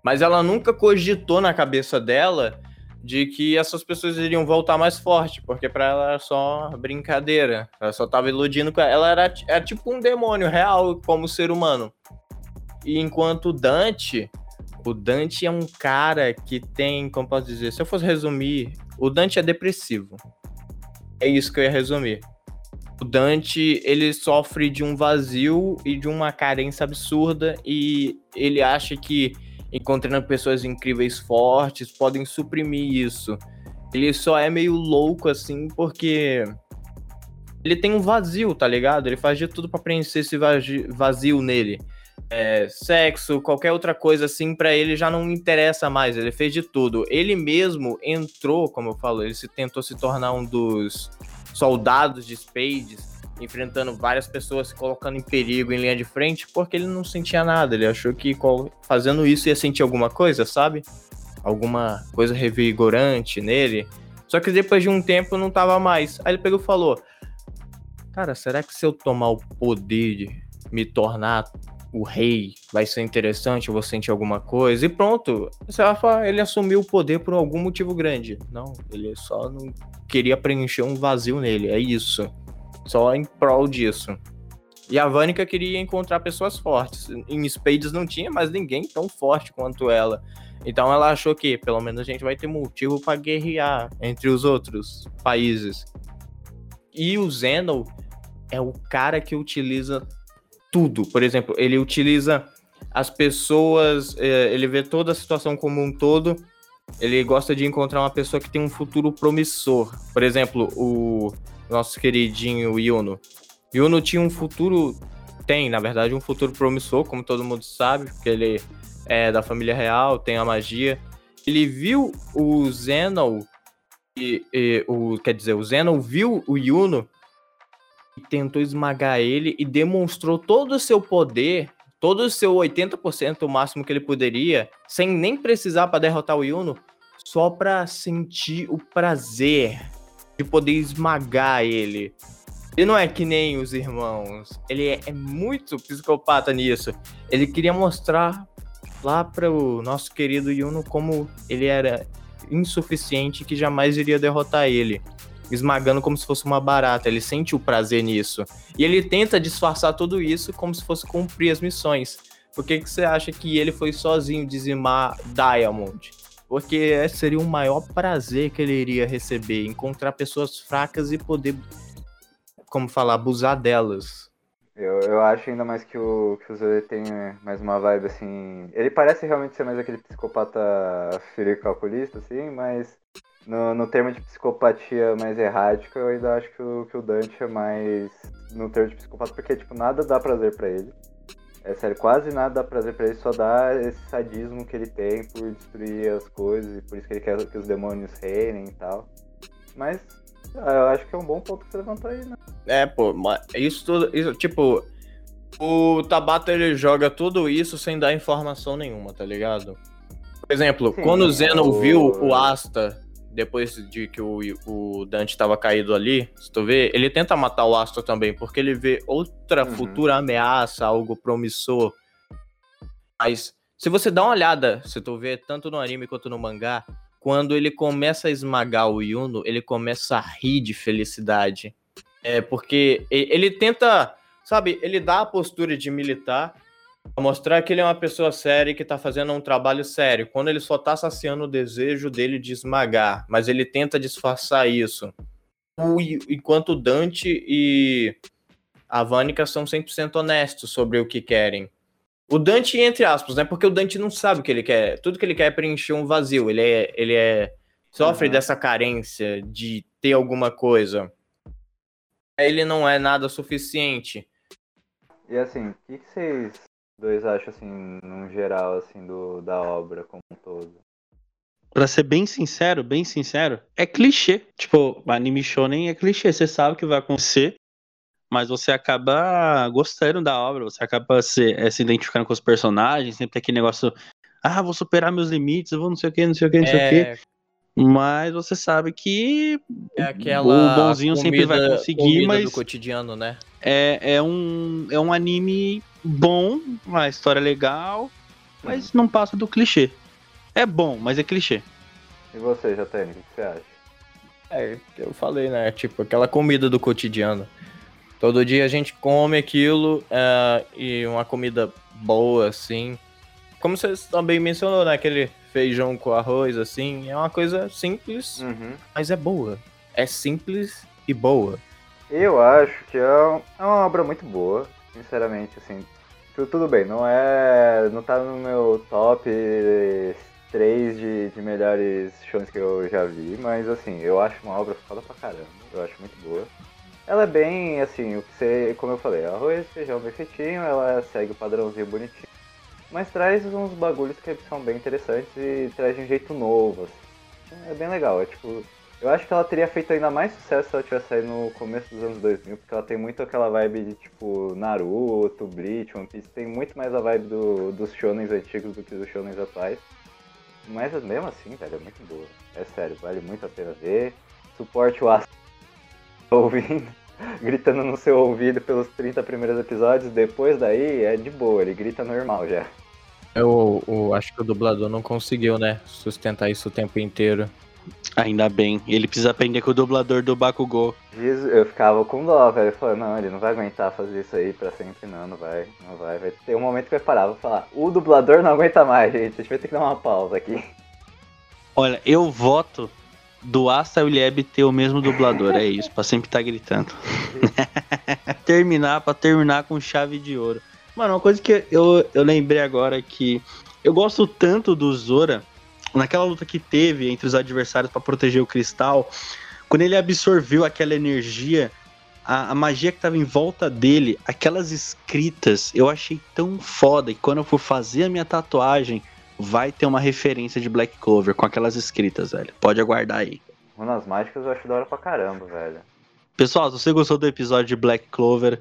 Mas ela nunca cogitou na cabeça dela de que essas pessoas iriam voltar mais forte, porque para ela era só brincadeira. Ela só tava iludindo ela. Era, era tipo um demônio real como ser humano. E enquanto Dante, o Dante é um cara que tem, como posso dizer, se eu fosse resumir, o Dante é depressivo. É isso que eu ia resumir. O Dante, ele sofre de um vazio e de uma carência absurda e ele acha que encontrando pessoas incríveis fortes podem suprimir isso. Ele só é meio louco assim porque ele tem um vazio, tá ligado? Ele faz de tudo pra preencher esse vazio nele. É, sexo, qualquer outra coisa assim, pra ele já não interessa mais. Ele fez de tudo. Ele mesmo entrou, como eu falo, ele se tentou se tornar um dos soldados de Spades, enfrentando várias pessoas, se colocando em perigo em linha de frente, porque ele não sentia nada. Ele achou que fazendo isso ia sentir alguma coisa, sabe? Alguma coisa revigorante nele. Só que depois de um tempo não tava mais. Aí ele pegou e falou: Cara, será que se eu tomar o poder de me tornar o rei vai ser interessante? Eu vou sentir alguma coisa? E pronto. Você vai falar, ele assumiu o poder por algum motivo grande. Não, ele só não queria preencher um vazio nele. É isso. Só em prol disso. E a Vânica queria encontrar pessoas fortes. Em Spades não tinha mais ninguém tão forte quanto ela. Então ela achou que pelo menos a gente vai ter motivo para guerrear entre os outros países. E o Zeno é o cara que utiliza tudo. Por exemplo, ele utiliza as pessoas, eh, ele vê toda a situação como um todo. Ele gosta de encontrar uma pessoa que tem um futuro promissor. Por exemplo, o nosso queridinho Yuno. Yuno tinha um futuro, tem, na verdade, um futuro promissor, como todo mundo sabe, porque ele é da família real, tem a magia. Ele viu o Zeno e, e o quer dizer, o Zeno viu o Yuno tentou esmagar ele e demonstrou todo o seu poder, todo o seu 80% o máximo que ele poderia, sem nem precisar para derrotar o Yuno, só para sentir o prazer de poder esmagar ele. Ele não é que nem os irmãos. Ele é, é muito psicopata nisso. Ele queria mostrar lá para o nosso querido Yuno como ele era insuficiente que jamais iria derrotar ele. Esmagando como se fosse uma barata. Ele sente o prazer nisso. E ele tenta disfarçar tudo isso como se fosse cumprir as missões. Por que, que você acha que ele foi sozinho dizimar Diamond? Porque seria o maior prazer que ele iria receber. Encontrar pessoas fracas e poder, como falar, abusar delas. Eu, eu acho ainda mais que o, que o Zé tem mais uma vibe assim. Ele parece realmente ser mais aquele psicopata frio calculista, assim, mas no, no termo de psicopatia mais errática, eu ainda acho que o, que o Dante é mais no termo de psicopata, porque tipo, nada dá prazer pra ele. É sério, quase nada dá prazer pra ele, só dá esse sadismo que ele tem por destruir as coisas e por isso que ele quer que os demônios reinem e tal. Mas ah, eu acho que é um bom ponto que você levantou aí, né? É, pô, mas isso tudo. Isso, tipo, o Tabata ele joga tudo isso sem dar informação nenhuma, tá ligado? Por exemplo, Sim, quando o Zeno o- viu o Asta, depois de que o, o Dante tava caído ali, se tu vê, ele tenta matar o Asta também, porque ele vê outra Uhum. futura ameaça, algo promissor. Mas se você dá uma olhada, se tu vê tanto no anime quanto no mangá, quando ele começa a esmagar o Yuno, ele começa a rir de felicidade. É porque ele tenta, sabe, ele dá a postura de militar mostrar que ele é uma pessoa séria e que tá fazendo um trabalho sério, quando ele só tá saciando o desejo dele de esmagar, mas ele tenta disfarçar isso. Enquanto Dante e a Vânica são 100% honestos sobre o que querem. O Dante, entre aspas, né? Porque o Dante não sabe o que ele quer. Tudo que ele quer é preencher um vazio. Ele é. Ele é sofre uhum. dessa carência de ter alguma coisa. Ele não é nada suficiente. E assim, o que, que vocês dois acham, assim, no geral, assim, do, da obra como um todo? Pra ser bem sincero, bem sincero, é clichê. Tipo, anime shonen é clichê. Você sabe o que vai acontecer mas você acaba gostando da obra, você acaba se, é, se identificando com os personagens, sempre tem aquele negócio, ah, vou superar meus limites, eu vou não sei o que, não sei o que, não sei o que. É. Mas você sabe que é aquela o bonzinho comida, sempre vai conseguir, mas do cotidiano, né? É, é um é um anime bom, uma história legal, mas não passa do clichê. É bom, mas é clichê. E você, Jatene, o que você acha? É, eu falei, né? Tipo, aquela comida do cotidiano. Todo dia a gente come aquilo uh, e uma comida boa, assim. Como você também mencionou, né? Aquele feijão com arroz, assim. É uma coisa simples, uhum. mas é boa. É simples e boa. Eu acho que é, é uma obra muito boa, sinceramente, assim. Tudo bem, não é. Não tá no meu top 3 de, de melhores shows que eu já vi, mas assim, eu acho uma obra foda pra caramba. Eu acho muito boa. Ela é bem, assim, o que você, como eu falei, arroz, feijão bem feitinho, ela segue o padrãozinho bonitinho. Mas traz uns bagulhos que são bem interessantes e traz de um jeito novo, assim. É bem legal, é tipo... Eu acho que ela teria feito ainda mais sucesso se ela tivesse saído no começo dos anos 2000, porque ela tem muito aquela vibe de, tipo, Naruto, Bleach, One Piece, tem muito mais a vibe do, dos shonens antigos do que dos shonens atuais. Mas mesmo assim, velho, é muito boa. É sério, vale muito a pena ver. Suporte o aço ouvindo, gritando no seu ouvido pelos 30 primeiros episódios, depois daí é de boa, ele grita normal já. Eu, eu acho que o dublador não conseguiu, né, sustentar isso o tempo inteiro. Ainda bem, ele precisa aprender com o dublador do Bakugou. Eu ficava com dó, velho. Falei, não, ele não vai aguentar fazer isso aí pra sempre, não, não vai, não vai. Vai ter um momento que vai parar, vou falar, o dublador não aguenta mais, gente. A gente vai ter que dar uma pausa aqui. Olha, eu voto do Asta Lieb ter o mesmo dublador, é isso, pra sempre estar tá gritando. terminar, pra terminar com chave de ouro. Mano, uma coisa que eu, eu lembrei agora é que eu gosto tanto do Zora, naquela luta que teve entre os adversários para proteger o cristal, quando ele absorveu aquela energia, a, a magia que tava em volta dele, aquelas escritas, eu achei tão foda que quando eu for fazer a minha tatuagem, vai ter uma referência de Black Clover com aquelas escritas, velho. Pode aguardar aí. Runas mágicas eu acho da hora pra caramba, velho. Pessoal, se você gostou do episódio de Black Clover,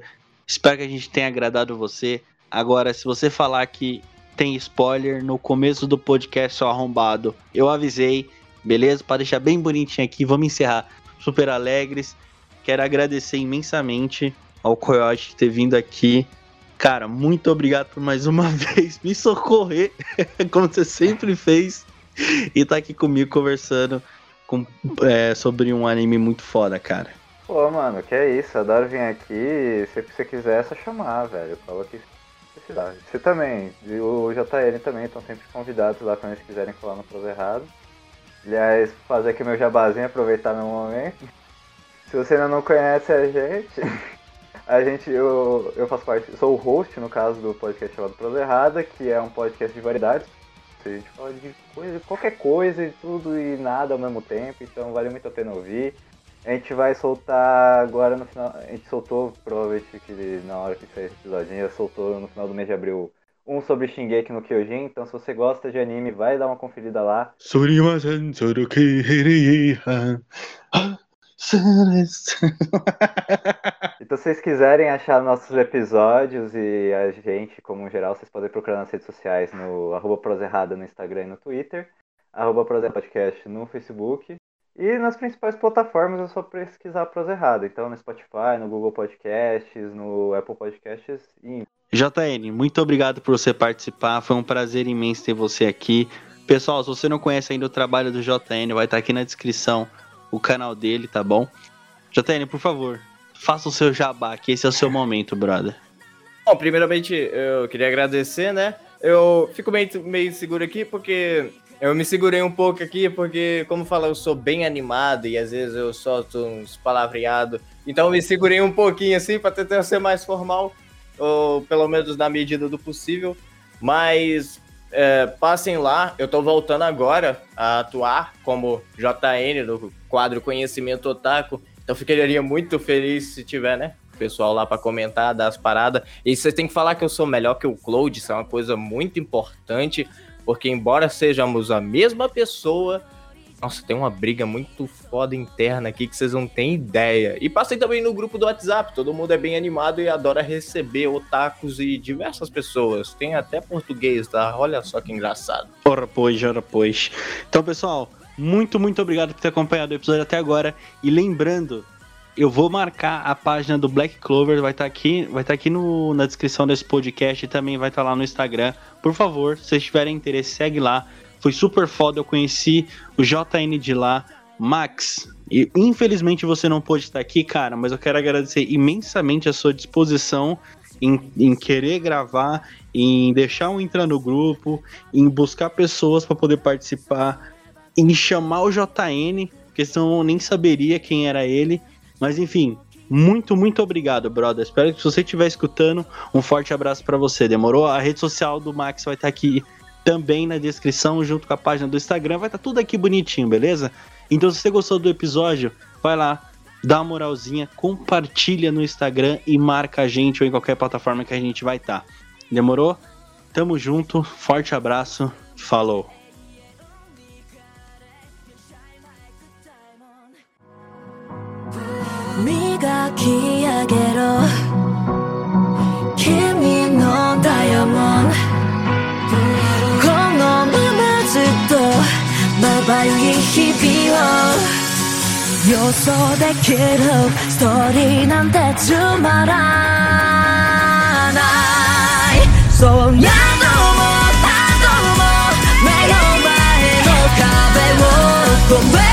espero que a gente tenha agradado você. Agora, se você falar que tem spoiler no começo do podcast seu arrombado, eu avisei, beleza? Para deixar bem bonitinho aqui, vamos encerrar super alegres. Quero agradecer imensamente ao Coyote ter vindo aqui Cara, muito obrigado por mais uma vez me socorrer, como você sempre fez, e tá aqui comigo conversando com, é, sobre um anime muito foda, cara. Pô, mano, que é isso, adoro vir aqui, se você quiser é só chamar, velho, fala que precisar. Você também, e o JL também estão sempre convidados lá quando eles quiserem falar no Prosa Errado. Aliás, fazer aqui meu jabazinho, aproveitar meu momento. Se você ainda não conhece a gente, A gente, eu, eu faço parte, sou o host, no caso, do podcast chamado Prosa Errada, que é um podcast de variedades. A gente fala de coisa, qualquer coisa e tudo e nada ao mesmo tempo, então vale muito a pena ouvir. A gente vai soltar agora no final. A gente soltou, provavelmente que na hora que sair esse episódio, a gente já soltou no final do mês de abril um sobre Shingeki no Kyojin. Então, se você gosta de anime, vai dar uma conferida lá. então, se vocês quiserem achar nossos episódios e a gente, como geral, vocês podem procurar nas redes sociais no arroba proserrada no Instagram e no Twitter, arroba Podcast no Facebook. E nas principais plataformas é só pesquisar Prosa Errada. Então no Spotify, no Google Podcasts, no Apple Podcasts e. JN, muito obrigado por você participar. Foi um prazer imenso ter você aqui. Pessoal, se você não conhece ainda o trabalho do JN, vai estar aqui na descrição o canal dele, tá bom? JN, por favor, faça o seu jabá, que esse é o seu momento, brother. Bom, primeiramente eu queria agradecer, né? Eu fico meio, meio seguro aqui porque eu me segurei um pouco aqui porque, como fala, eu sou bem animado e às vezes eu solto uns palavreados. Então eu me segurei um pouquinho assim para tentar ser mais formal, ou pelo menos na medida do possível. Mas é, passem lá, eu tô voltando agora a atuar como JN do quadro Conhecimento Otaku. Então ficaria muito feliz se tiver, né? Pessoal lá para comentar, dar as paradas. E vocês têm que falar que eu sou melhor que o Cloud, isso é uma coisa muito importante, porque embora sejamos a mesma pessoa, nossa, tem uma briga muito foda interna aqui que vocês não têm ideia. E passei também no grupo do WhatsApp. Todo mundo é bem animado e adora receber otakus e diversas pessoas. Tem até português, tá? Olha só que engraçado. Ora pois, ora pois. Então, pessoal, muito, muito obrigado por ter acompanhado o episódio até agora. E lembrando, eu vou marcar a página do Black Clover, vai estar tá aqui, vai estar tá aqui no, na descrição desse podcast e também vai estar tá lá no Instagram. Por favor, se vocês tiverem interesse, segue lá foi super foda. Eu conheci o JN de lá. Max, e infelizmente você não pôde estar aqui, cara, mas eu quero agradecer imensamente a sua disposição em, em querer gravar, em deixar um entrar no grupo, em buscar pessoas para poder participar, em chamar o JN, porque senão eu nem saberia quem era ele. Mas enfim, muito, muito obrigado, brother. Espero que se você estiver escutando, um forte abraço para você. Demorou? A rede social do Max vai estar aqui também na descrição, junto com a página do Instagram. Vai estar tá tudo aqui bonitinho, beleza? Então, se você gostou do episódio, vai lá, dá uma moralzinha, compartilha no Instagram e marca a gente ou em qualquer plataforma que a gente vai estar. Tá. Demorou? Tamo junto, forte abraço, falou! 描き上げろ。君のダイヤモンこのままずっとまばゆい日々を予想できるストーリーなんてつまらない。そりゃどもたども目の前の壁を越え